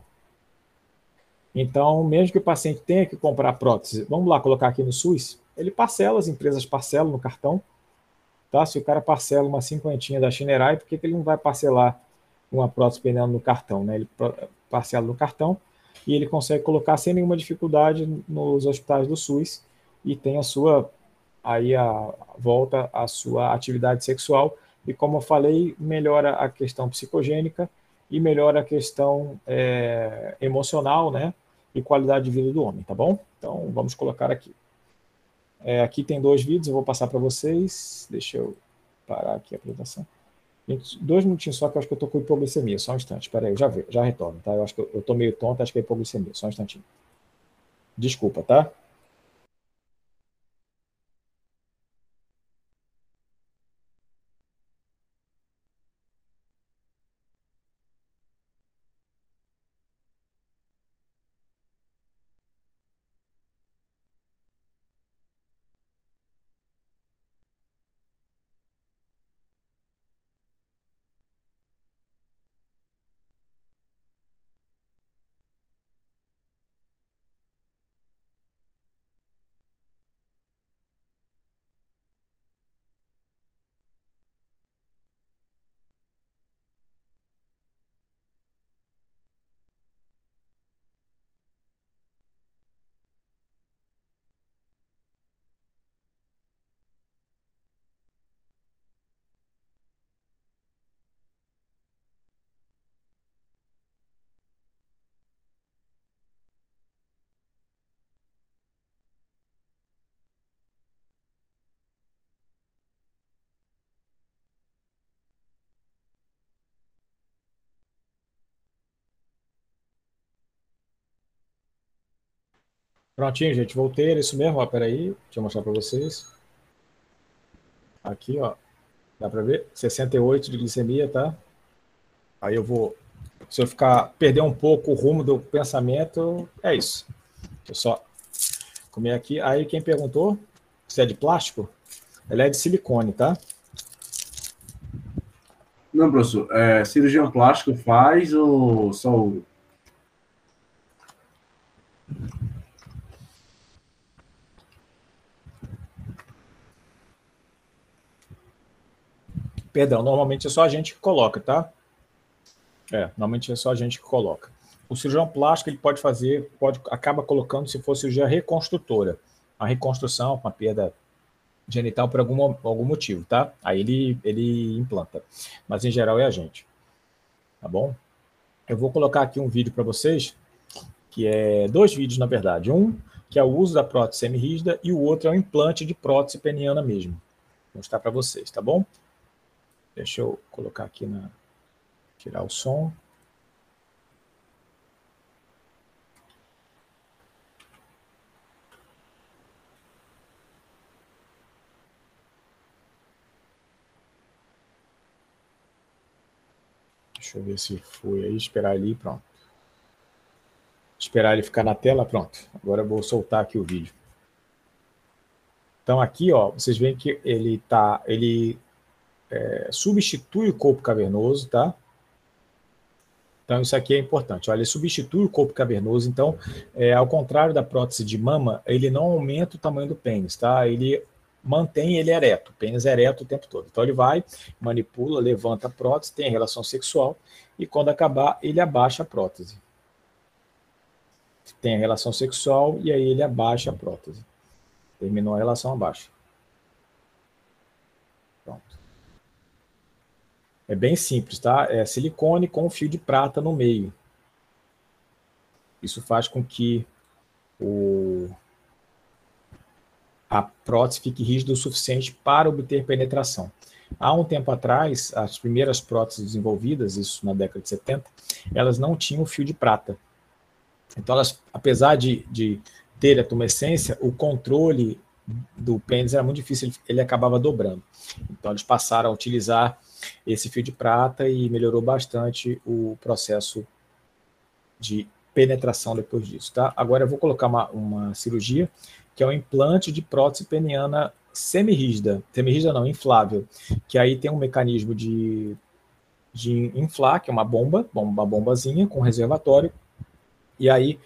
Então, mesmo que o paciente tenha que comprar prótese, vamos lá colocar aqui no SUS, ele parcela, as empresas parcelam no cartão, tá? Se o cara parcela uma cinquentinha da Chinerai, por que, que ele não vai parcelar uma prótese peniana no cartão, né? Ele parcela no cartão e ele consegue colocar sem nenhuma dificuldade nos hospitais do SUS e tem a sua aí a volta à sua atividade sexual e como eu falei, melhora a questão psicogênica e melhora a questão é, emocional, né? E qualidade de vida do homem, tá bom? Então, vamos colocar aqui. É, aqui tem dois vídeos, eu vou passar para vocês. Deixa eu parar aqui a apresentação. Dois minutinhos só que eu acho que eu estou com hipoglicemia. Só um instante. Espera aí, eu já, vejo, já retorno, tá? Eu acho que eu estou meio tonto, acho que é hipoglicemia. Só um instantinho. Desculpa, tá? Prontinho, gente, voltei, era isso mesmo, ó, peraí, deixa eu mostrar para vocês. Aqui, ó, dá para ver? 68 de glicemia, tá? Aí eu vou, se eu ficar, perder um pouco o rumo do pensamento, é isso. Eu só comer aqui. Aí quem perguntou se é de plástico, ela é de silicone, tá? Não, professor, é, cirurgião plástico faz ou só ouro? Perdão, normalmente é só a gente que coloca, tá? É, normalmente é só a gente que coloca. O cirurgião plástico ele pode fazer, pode acaba colocando se for cirurgia reconstrutora, a reconstrução com a perda genital por algum, algum motivo, tá? Aí ele, ele implanta. Mas em geral é a gente. Tá bom? Eu vou colocar aqui um vídeo para vocês, que é dois vídeos, na verdade. Um que é o uso da prótese semirrígida e o outro é o implante de prótese peniana mesmo. Vou mostrar para vocês, tá bom? Deixa eu colocar aqui na. tirar o som. Deixa eu ver se foi aí, esperar ele pronto. Esperar ele ficar na tela, pronto. Agora eu vou soltar aqui o vídeo. Então aqui, ó, vocês veem que ele tá, ele é, substitui o corpo cavernoso, tá? Então, isso aqui é importante. Olha, ele substitui o corpo cavernoso. Então, é, ao contrário da prótese de mama, ele não aumenta o tamanho do pênis, tá? Ele mantém ele ereto, o pênis ereto o tempo todo. Então, ele vai, manipula, levanta a prótese, tem relação sexual e, quando acabar, ele abaixa a prótese. tem a relação sexual e aí ele abaixa a prótese. Terminou a relação, abaixa. Pronto. É bem simples, tá? É silicone com fio de prata no meio. Isso faz com que o, a prótese fique rígida o suficiente para obter penetração. Há um tempo atrás, as primeiras próteses desenvolvidas, isso na década de 70, elas não tinham fio de prata. Então, elas, apesar de, de ter a tumescência, o controle do pênis era muito difícil, ele, ele acabava dobrando. Então, eles passaram a utilizar esse fio de prata e melhorou bastante o processo de penetração depois disso, tá? Agora eu vou colocar uma, uma cirurgia que é um implante de prótese peniana semirrígida, semirrígida não, inflável, que aí tem um mecanismo de, de inflar, que é uma bomba, uma bombazinha com reservatório, e aí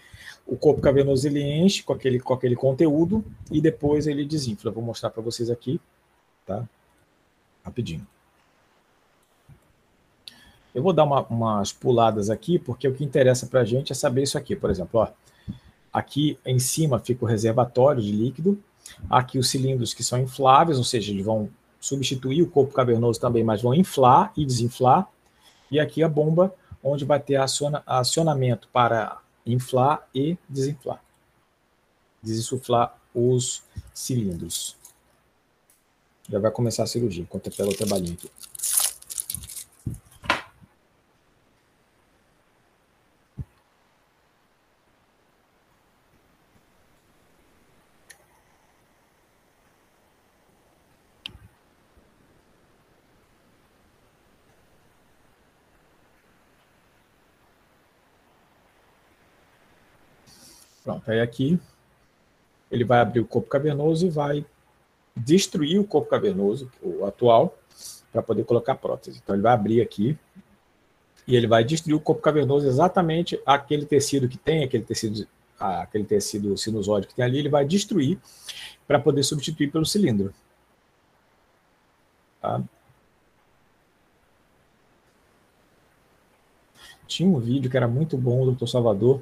o corpo cavernoso ele enche com aquele, com aquele conteúdo e depois ele desinfla. Vou mostrar para vocês aqui, tá? Rapidinho. Eu vou dar uma, umas puladas aqui, porque o que interessa para a gente é saber isso aqui. Por exemplo, ó, aqui em cima fica o reservatório de líquido, aqui os cilindros que são infláveis, ou seja, eles vão substituir o corpo cavernoso também, mas vão inflar e desinflar, e aqui a bomba, onde vai ter aciona, acionamento para inflar e desinflar, desinsuflar os cilindros. Já vai começar a cirurgia, enquanto eu pego o trabalhinho aqui. Pronto, aí aqui ele vai abrir o corpo cavernoso e vai destruir o corpo cavernoso, o atual, para poder colocar prótese. Então ele vai abrir aqui e ele vai destruir o corpo cavernoso exatamente aquele tecido que tem, aquele tecido, aquele tecido sinusóide que tem ali, ele vai destruir para poder substituir pelo cilindro. Tá? Tinha um vídeo que era muito bom do Dr. Salvador,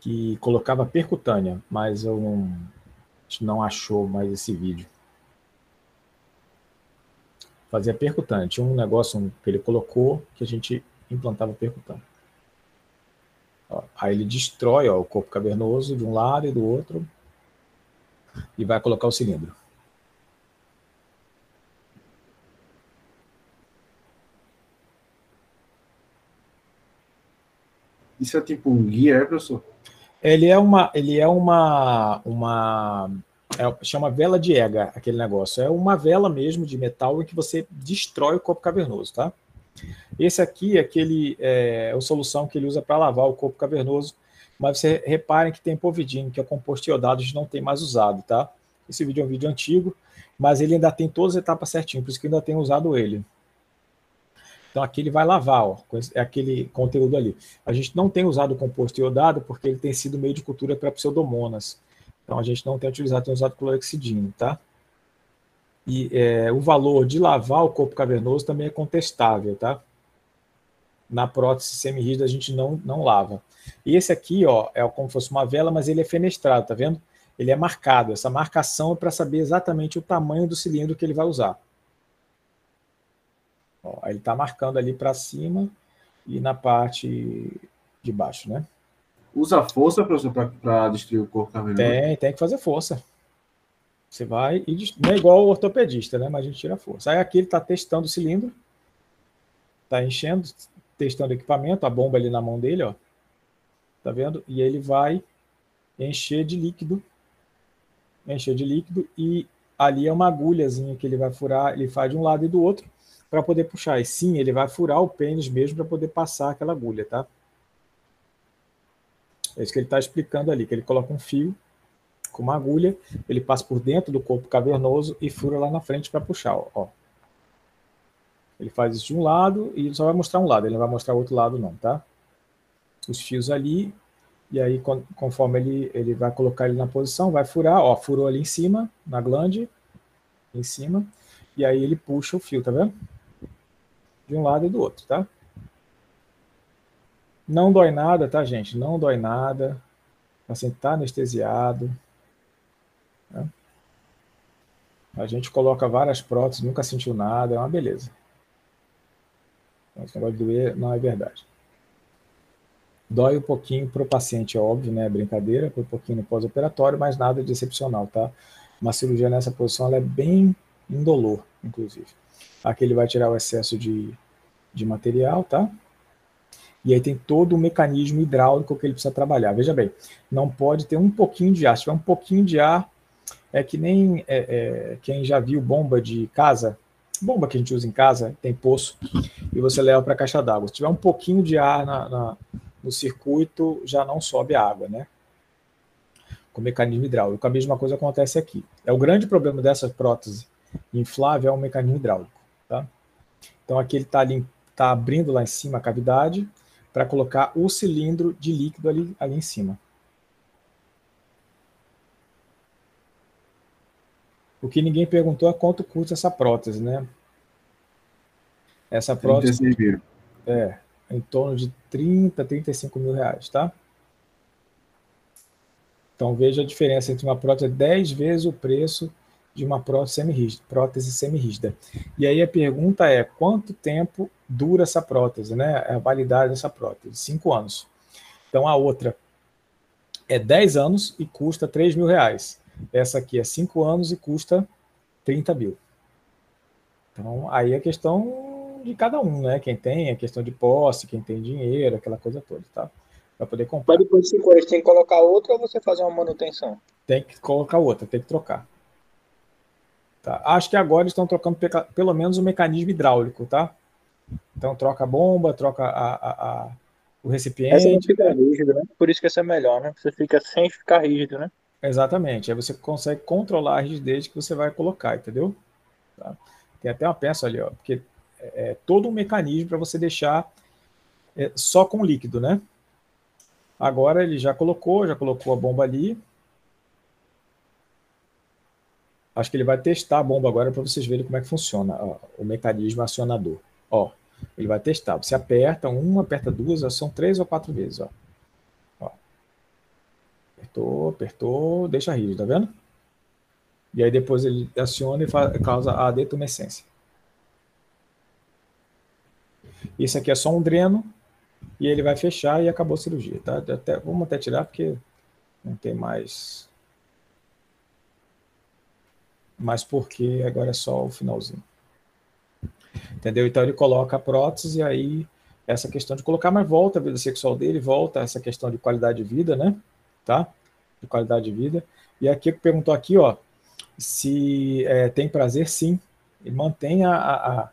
que colocava percutânea, mas eu não, não achou mais esse vídeo. Fazia percutânea. Tinha um negócio que ele colocou que a gente implantava percutânea. Aí ele destrói ó, o corpo cavernoso de um lado e do outro e vai colocar o cilindro. Isso é tipo um guia, é, professor? Ele é uma, ele é uma, uma é, chama vela de ega, aquele negócio. É uma vela mesmo de metal em que você destrói o corpo cavernoso, tá? Esse aqui é aquele é, é a solução que ele usa para lavar o corpo cavernoso, mas você reparem que tem povidinho, que é composto iodado, a gente não tem mais usado, tá? Esse vídeo é um vídeo antigo, mas ele ainda tem todas as etapas certinho, por isso que ainda tenho usado ele. Então aqui ele vai lavar, ó, é aquele conteúdo ali. A gente não tem usado o composto iodado porque ele tem sido meio de cultura para pseudomonas. Então a gente não tem utilizado, tem usado clorexidina, tá? E é, o valor de lavar o corpo cavernoso também é contestável, tá? Na prótese semirrígida a gente não, não lava. E esse aqui, ó, é como se fosse uma vela, mas ele é fenestrado, tá vendo? Ele é marcado. Essa marcação é para saber exatamente o tamanho do cilindro que ele vai usar. Ó, ele está marcando ali para cima e na parte de baixo, né? Usa força, professor, para destruir o corpo cavernoso? Tem, tem que fazer força. Você vai e não é igual o ortopedista, né? Mas a gente tira a força. Aí aqui ele está testando o cilindro, está enchendo, testando o equipamento, a bomba ali na mão dele, ó. Tá vendo? E ele vai encher de líquido, encher de líquido e ali é uma agulhazinha que ele vai furar, ele faz de um lado e do outro para poder puxar. E sim, ele vai furar o pênis mesmo para poder passar aquela agulha, tá? É isso que ele está explicando ali, que ele coloca um fio com uma agulha, ele passa por dentro do corpo cavernoso e fura lá na frente para puxar, ó. Ele faz isso de um lado e só vai mostrar um lado, ele não vai mostrar o outro lado não, tá? Os fios ali, e aí conforme ele, ele vai colocar ele na posição, vai furar, ó, furou ali em cima, na glande, em cima, e aí ele puxa o fio, tá vendo? De um lado e do outro, tá? Não dói nada, tá, gente? Não dói nada. paciente está anestesiado. Né? A gente coloca várias próteses, nunca sentiu nada, é uma beleza. Então, esse negócio de doer não é verdade. Dói um pouquinho para o paciente, é óbvio, né? É brincadeira, um pouquinho pós-operatório, mas nada de excepcional, tá? Uma cirurgia nessa posição ela é bem indolor, inclusive. Aqui ele vai tirar o excesso de, de material, tá? E aí tem todo o mecanismo hidráulico que ele precisa trabalhar. Veja bem, não pode ter um pouquinho de ar. Se tiver um pouquinho de ar, é que nem é, é, quem já viu bomba de casa, bomba que a gente usa em casa, tem poço, e você leva para a caixa d'água. Se tiver um pouquinho de ar na, na, no circuito, já não sobe a água, né? Com mecanismo hidráulico. A mesma coisa acontece aqui. É o grande problema dessa prótese inflável é o mecanismo hidráulico? Então aqui ele está tá abrindo lá em cima a cavidade para colocar o cilindro de líquido ali, ali em cima. O que ninguém perguntou é quanto custa essa prótese, né? Essa prótese é em torno de 30, 35 mil reais, tá? Então veja a diferença entre uma prótese 10 vezes o preço de uma prótese semi-rígida, prótese. E aí a pergunta é, quanto tempo dura essa prótese, né? A validade dessa prótese? Cinco anos. Então a outra é 10 anos e custa 3 mil reais. Essa aqui é 5 anos e custa 30 mil. Então aí é questão de cada um, né? Quem tem, é questão de posse, quem tem dinheiro, aquela coisa toda, tá? Para poder comprar. Mas depois de 5 anos tem que colocar outra ou você fazer uma manutenção? Tem que colocar outra, tem que trocar. Tá? Acho que agora estão trocando pelo menos o mecanismo hidráulico, tá? Então troca a bomba, troca a, a, a o recipiente. Essa não fica rígido, né? Por isso que essa é melhor, né? Você fica sem ficar rígido, né? Exatamente. Aí você consegue controlar a rigidez que você vai colocar, entendeu? Tá? Tem até uma peça ali, ó, porque é, é todo um mecanismo para você deixar é, só com líquido, né? Agora ele já colocou, já colocou a bomba ali, Acho que ele vai testar a bomba agora para vocês verem como é que funciona ó, o mecanismo acionador. Ó, ele vai testar. Você aperta uma, aperta duas, são três ou quatro vezes. Ó. ó. Apertou, apertou, deixa rígido, tá vendo? E aí depois ele aciona e faz, causa a detumescência. Isso aqui é só um dreno e ele vai fechar e acabou a cirurgia, tá? Até, vamos até tirar porque não tem mais mas porque agora é só o finalzinho. Entendeu? Então ele coloca a prótese e aí essa questão de colocar, mas volta a vida sexual dele, volta essa questão de qualidade de vida, né? Tá? De qualidade de vida. E aqui perguntou aqui, ó, se é, tem prazer, sim. Ele mantém a, a, a,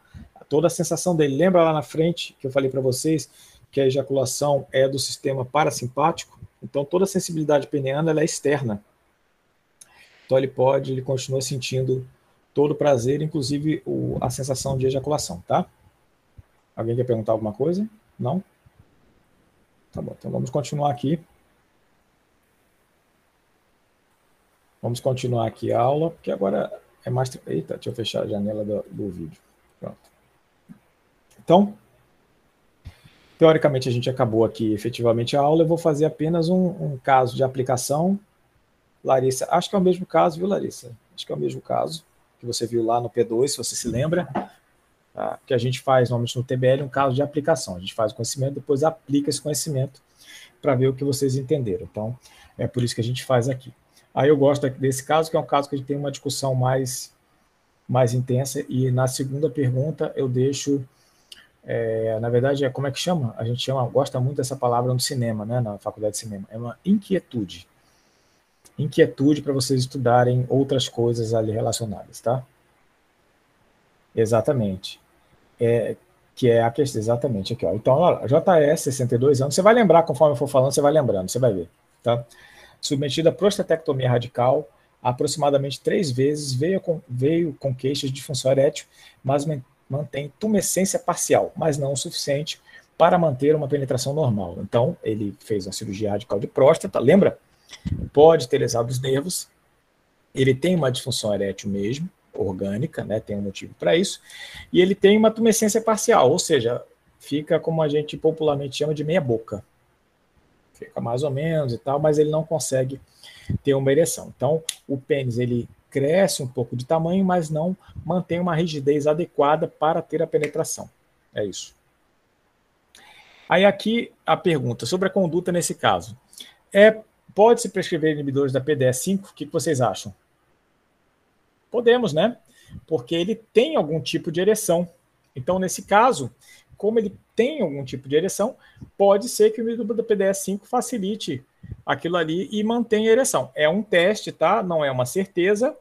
toda a sensação dele. Lembra lá na frente que eu falei para vocês que a ejaculação é do sistema parasimpático? Então toda a sensibilidade peniana é externa. Então ele pode, ele continua sentindo todo o prazer, inclusive o, a sensação de ejaculação, tá? Alguém quer perguntar alguma coisa? Não? Tá bom, então vamos continuar aqui. Vamos continuar aqui a aula, porque agora é mais... Eita, deixa eu fechar a janela do, do vídeo. Pronto. Então, teoricamente a gente acabou aqui efetivamente a aula, eu vou fazer apenas um, um caso de aplicação Larissa, acho que é o mesmo caso, viu, Larissa? Acho que é o mesmo caso que você viu lá no P2, se você se lembra, tá? que a gente faz normalmente no TBL um caso de aplicação. A gente faz o conhecimento, depois aplica esse conhecimento para ver o que vocês entenderam. Então, é por isso que a gente faz aqui. Aí eu gosto desse caso, que é um caso que a gente tem uma discussão mais, mais intensa, e na segunda pergunta eu deixo, é, na verdade, é, como é que chama? A gente chama, gosta muito dessa palavra no cinema, né, na faculdade de cinema, é uma inquietude inquietude para vocês estudarem outras coisas ali relacionadas, tá? Exatamente. É, que é a questão, exatamente aqui, ó. Então, ó, JS, 62 anos, você vai lembrar, conforme eu for falando, você vai lembrando, você vai ver, tá? Submetida a prostatectomia radical, aproximadamente três vezes, veio com, veio com queixas de função erétil, mas mantém tumescência parcial, mas não o suficiente para manter uma penetração normal. Então, ele fez uma cirurgia radical de próstata, lembra? Pode ter lesado os nervos, ele tem uma disfunção erétil mesmo, orgânica, né, tem um motivo para isso, e ele tem uma tumescência parcial, ou seja, fica como a gente popularmente chama de meia boca. fica mais ou menos e tal, mas ele não consegue ter uma ereção. Então, o pênis ele cresce um pouco de tamanho, mas não mantém uma rigidez adequada para ter a penetração. É isso. Aí aqui a pergunta sobre a conduta nesse caso. É pode-se prescrever inibidores da PDE5? O que vocês acham? Podemos, né? Porque ele tem algum tipo de ereção. Então, nesse caso, como ele tem algum tipo de ereção, pode ser que o inibidor da PDE5 facilite aquilo ali e mantenha a ereção. É um teste, tá? Não é uma certeza,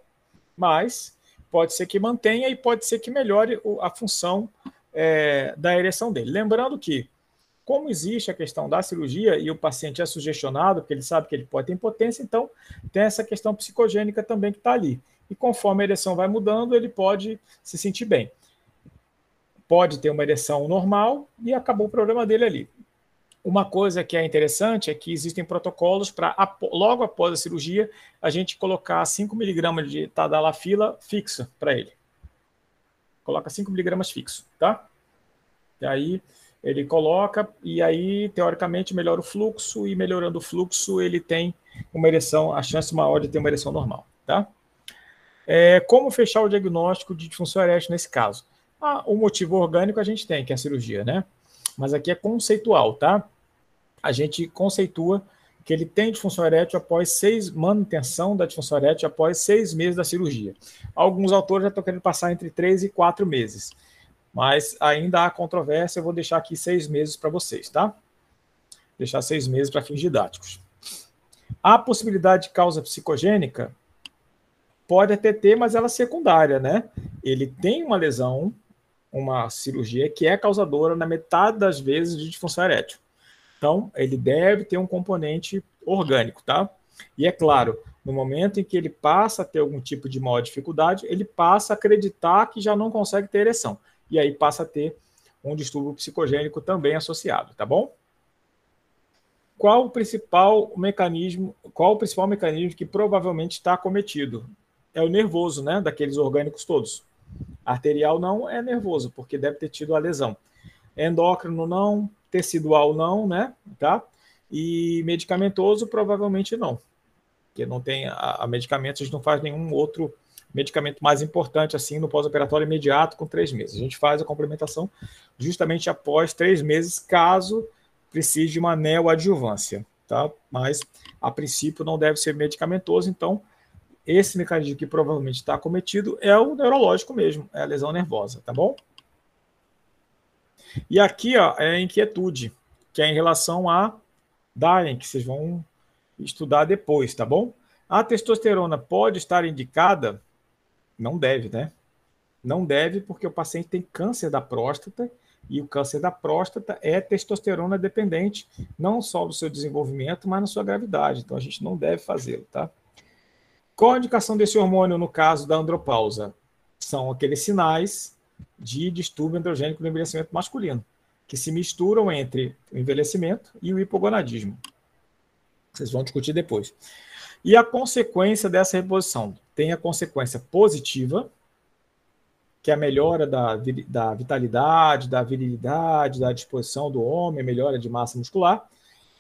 mas pode ser que mantenha e pode ser que melhore a função é, da ereção dele. Lembrando que, como existe a questão da cirurgia e o paciente é sugestionado, porque ele sabe que ele pode ter impotência, então tem essa questão psicogênica também que está ali. E conforme a ereção vai mudando, ele pode se sentir bem. Pode ter uma ereção normal e acabou o problema dele ali. Uma coisa que é interessante é que existem protocolos para, logo após a cirurgia, a gente colocar 5 miligramas de tadalafila fixa para ele. Coloca 5 miligramas fixo, tá? E aí ele coloca, e aí, teoricamente, melhora o fluxo, e melhorando o fluxo, ele tem uma ereção, a chance maior de ter uma ereção normal, tá? É, como fechar o diagnóstico de disfunção erétil nesse caso? Ah, o motivo orgânico a gente tem, que é a cirurgia, né? Mas aqui é conceitual, tá? a gente conceitua que ele tem disfunção erétil após seis, manutenção da disfunção erétil após seis meses da cirurgia. Alguns autores já estão querendo passar entre três e quatro meses, mas ainda há controvérsia, eu vou deixar aqui seis meses para vocês, tá? Deixar seis meses para fins didáticos. A possibilidade de causa psicogênica pode até ter, mas ela é secundária, né? Ele tem uma lesão, uma cirurgia que é causadora na metade das vezes de disfunção erétil. Então, ele deve ter um componente orgânico, tá? E é claro, no momento em que ele passa a ter algum tipo de maior dificuldade, ele passa a acreditar que já não consegue ter ereção. E aí passa a ter um distúrbio psicogênico também associado, tá bom? Qual o principal mecanismo, qual o principal mecanismo que provavelmente está acometido? É o nervoso, né, daqueles orgânicos todos. Arterial não é nervoso, porque deve ter tido a lesão. Endócrino não, tecidual não, né? Tá? E medicamentoso provavelmente não. Porque não tem a, a medicamentos, não faz nenhum outro medicamento mais importante assim no pós-operatório imediato com três meses. A gente faz a complementação justamente após três meses, caso precise de uma neoadjuvância, tá? Mas a princípio não deve ser medicamentoso, então esse mecanismo que provavelmente está cometido é o neurológico mesmo, é a lesão nervosa, tá bom? E aqui ó, é a inquietude, que é em relação a Dying, que vocês vão estudar depois, tá bom? A testosterona pode estar indicada? Não deve, né? Não deve, porque o paciente tem câncer da próstata e o câncer da próstata é testosterona dependente, não só do seu desenvolvimento, mas na sua gravidade. Então a gente não deve fazê-lo, tá? Qual a indicação desse hormônio no caso da andropausa? São aqueles sinais de distúrbio androgênico no envelhecimento masculino, que se misturam entre o envelhecimento e o hipogonadismo. Vocês vão discutir depois. E a consequência dessa reposição? Tem a consequência positiva, que é a melhora da, da vitalidade, da virilidade, da disposição do homem, melhora de massa muscular.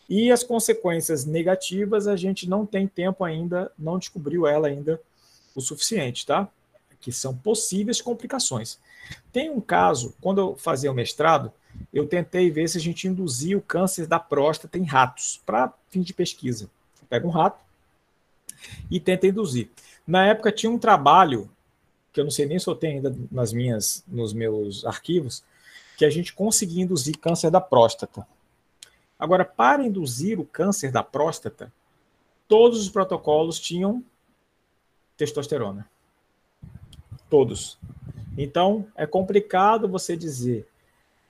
E as consequências negativas, a gente não tem tempo ainda, não descobriu ela ainda o suficiente, tá? Que são possíveis complicações. Tem um caso, quando eu fazia o mestrado, eu tentei ver se a gente induzia o câncer da próstata em ratos, para fim de pesquisa. Pega um rato e tenta induzir. Na época tinha um trabalho, que eu não sei nem se eu tenho ainda nas minhas, nos meus arquivos, que a gente conseguia induzir câncer da próstata. Agora, para induzir o câncer da próstata, todos os protocolos tinham testosterona. Todos. Então, é complicado você dizer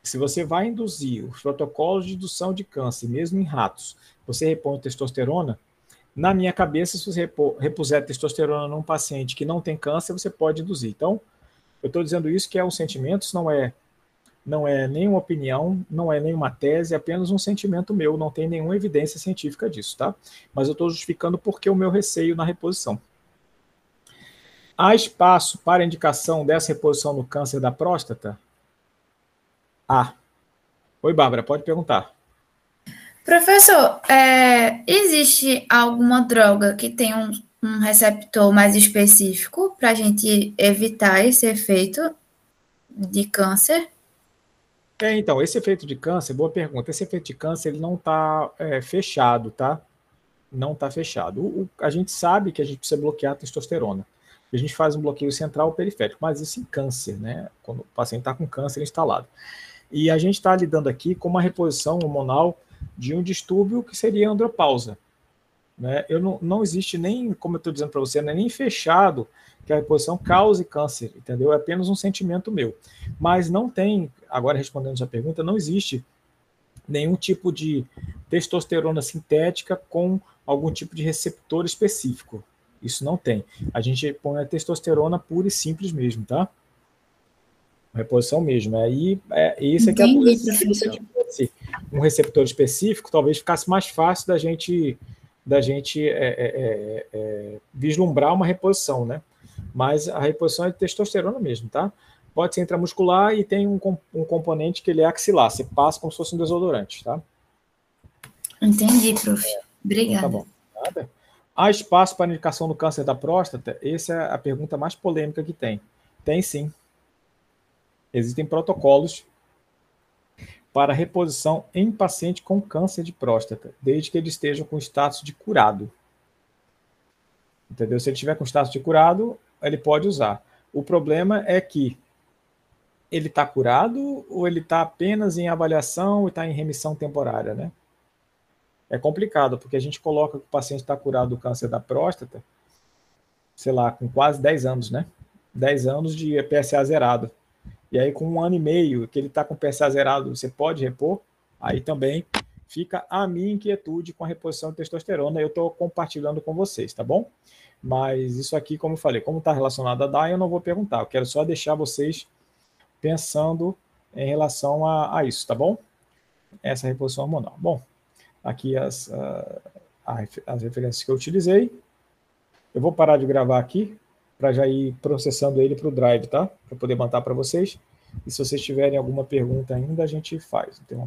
se você vai induzir os protocolos de indução de câncer, mesmo em ratos, você repõe testosterona. Na minha cabeça, se você repuser testosterona num paciente que não tem câncer, você pode induzir. Então, eu estou dizendo isso que é um sentimento, isso não é, não é nenhuma opinião, não é nenhuma tese, é apenas um sentimento meu, não tem nenhuma evidência científica disso, tá? Mas eu estou justificando porque o meu receio na reposição. Há espaço para indicação dessa reposição no câncer da próstata? Há. Oi, Bárbara, pode perguntar. Professor, é, existe alguma droga que tem um, um receptor mais específico para a gente evitar esse efeito de câncer? É, então, esse efeito de câncer, boa pergunta. Esse efeito de câncer ele não está é, fechado, tá? Não está fechado. O, o, a gente sabe que a gente precisa bloquear a testosterona. A gente faz um bloqueio central ou periférico, mas isso em câncer, né? Quando o paciente está com câncer instalado. E a gente está lidando aqui com uma reposição hormonal de um distúrbio que seria a andropausa. Né? Eu não, não existe nem, como eu estou dizendo para você, é nem fechado que a reposição cause câncer, entendeu? É apenas um sentimento meu. Mas não tem, agora respondendo a pergunta, não existe nenhum tipo de testosterona sintética com algum tipo de receptor específico. Isso não tem. A gente põe a testosterona pura e simples mesmo, tá? Reposição mesmo. Aí, é, esse aqui Entendi, é a professor. Um receptor específico, talvez ficasse mais fácil da gente da gente é, é, é, é, vislumbrar uma reposição, né? Mas a reposição é de testosterona mesmo, tá? Pode ser intramuscular e tem um, um componente que ele é axilar, você passa como se fosse um desodorante, tá? Entendi, prof. Obrigada. Tá bom. Há espaço para indicação do câncer da próstata? Essa é a pergunta mais polêmica que tem. Tem sim. Existem protocolos para reposição em paciente com câncer de próstata, desde que ele esteja com status de curado. Entendeu? Se ele estiver com status de curado, ele pode usar. O problema é que ele está curado ou ele está apenas em avaliação e está em remissão temporária, né? É complicado, porque a gente coloca que o paciente está curado do câncer da próstata, sei lá, com quase 10 anos, né? 10 anos de PSA zerado. E aí, com um ano e meio que ele está com PSA zerado, você pode repor, aí também fica a minha inquietude com a reposição de testosterona. Eu estou compartilhando com vocês, tá bom? Mas isso aqui, como eu falei, como está relacionado a DAI, eu não vou perguntar. Eu quero só deixar vocês pensando em relação a, a isso, tá bom? Essa reposição hormonal. Bom, aqui as, uh, as referências que eu utilizei. Eu vou parar de gravar aqui, para já ir processando ele para o Drive, tá? Para poder mandar para vocês. E se vocês tiverem alguma pergunta ainda, a gente faz. Então,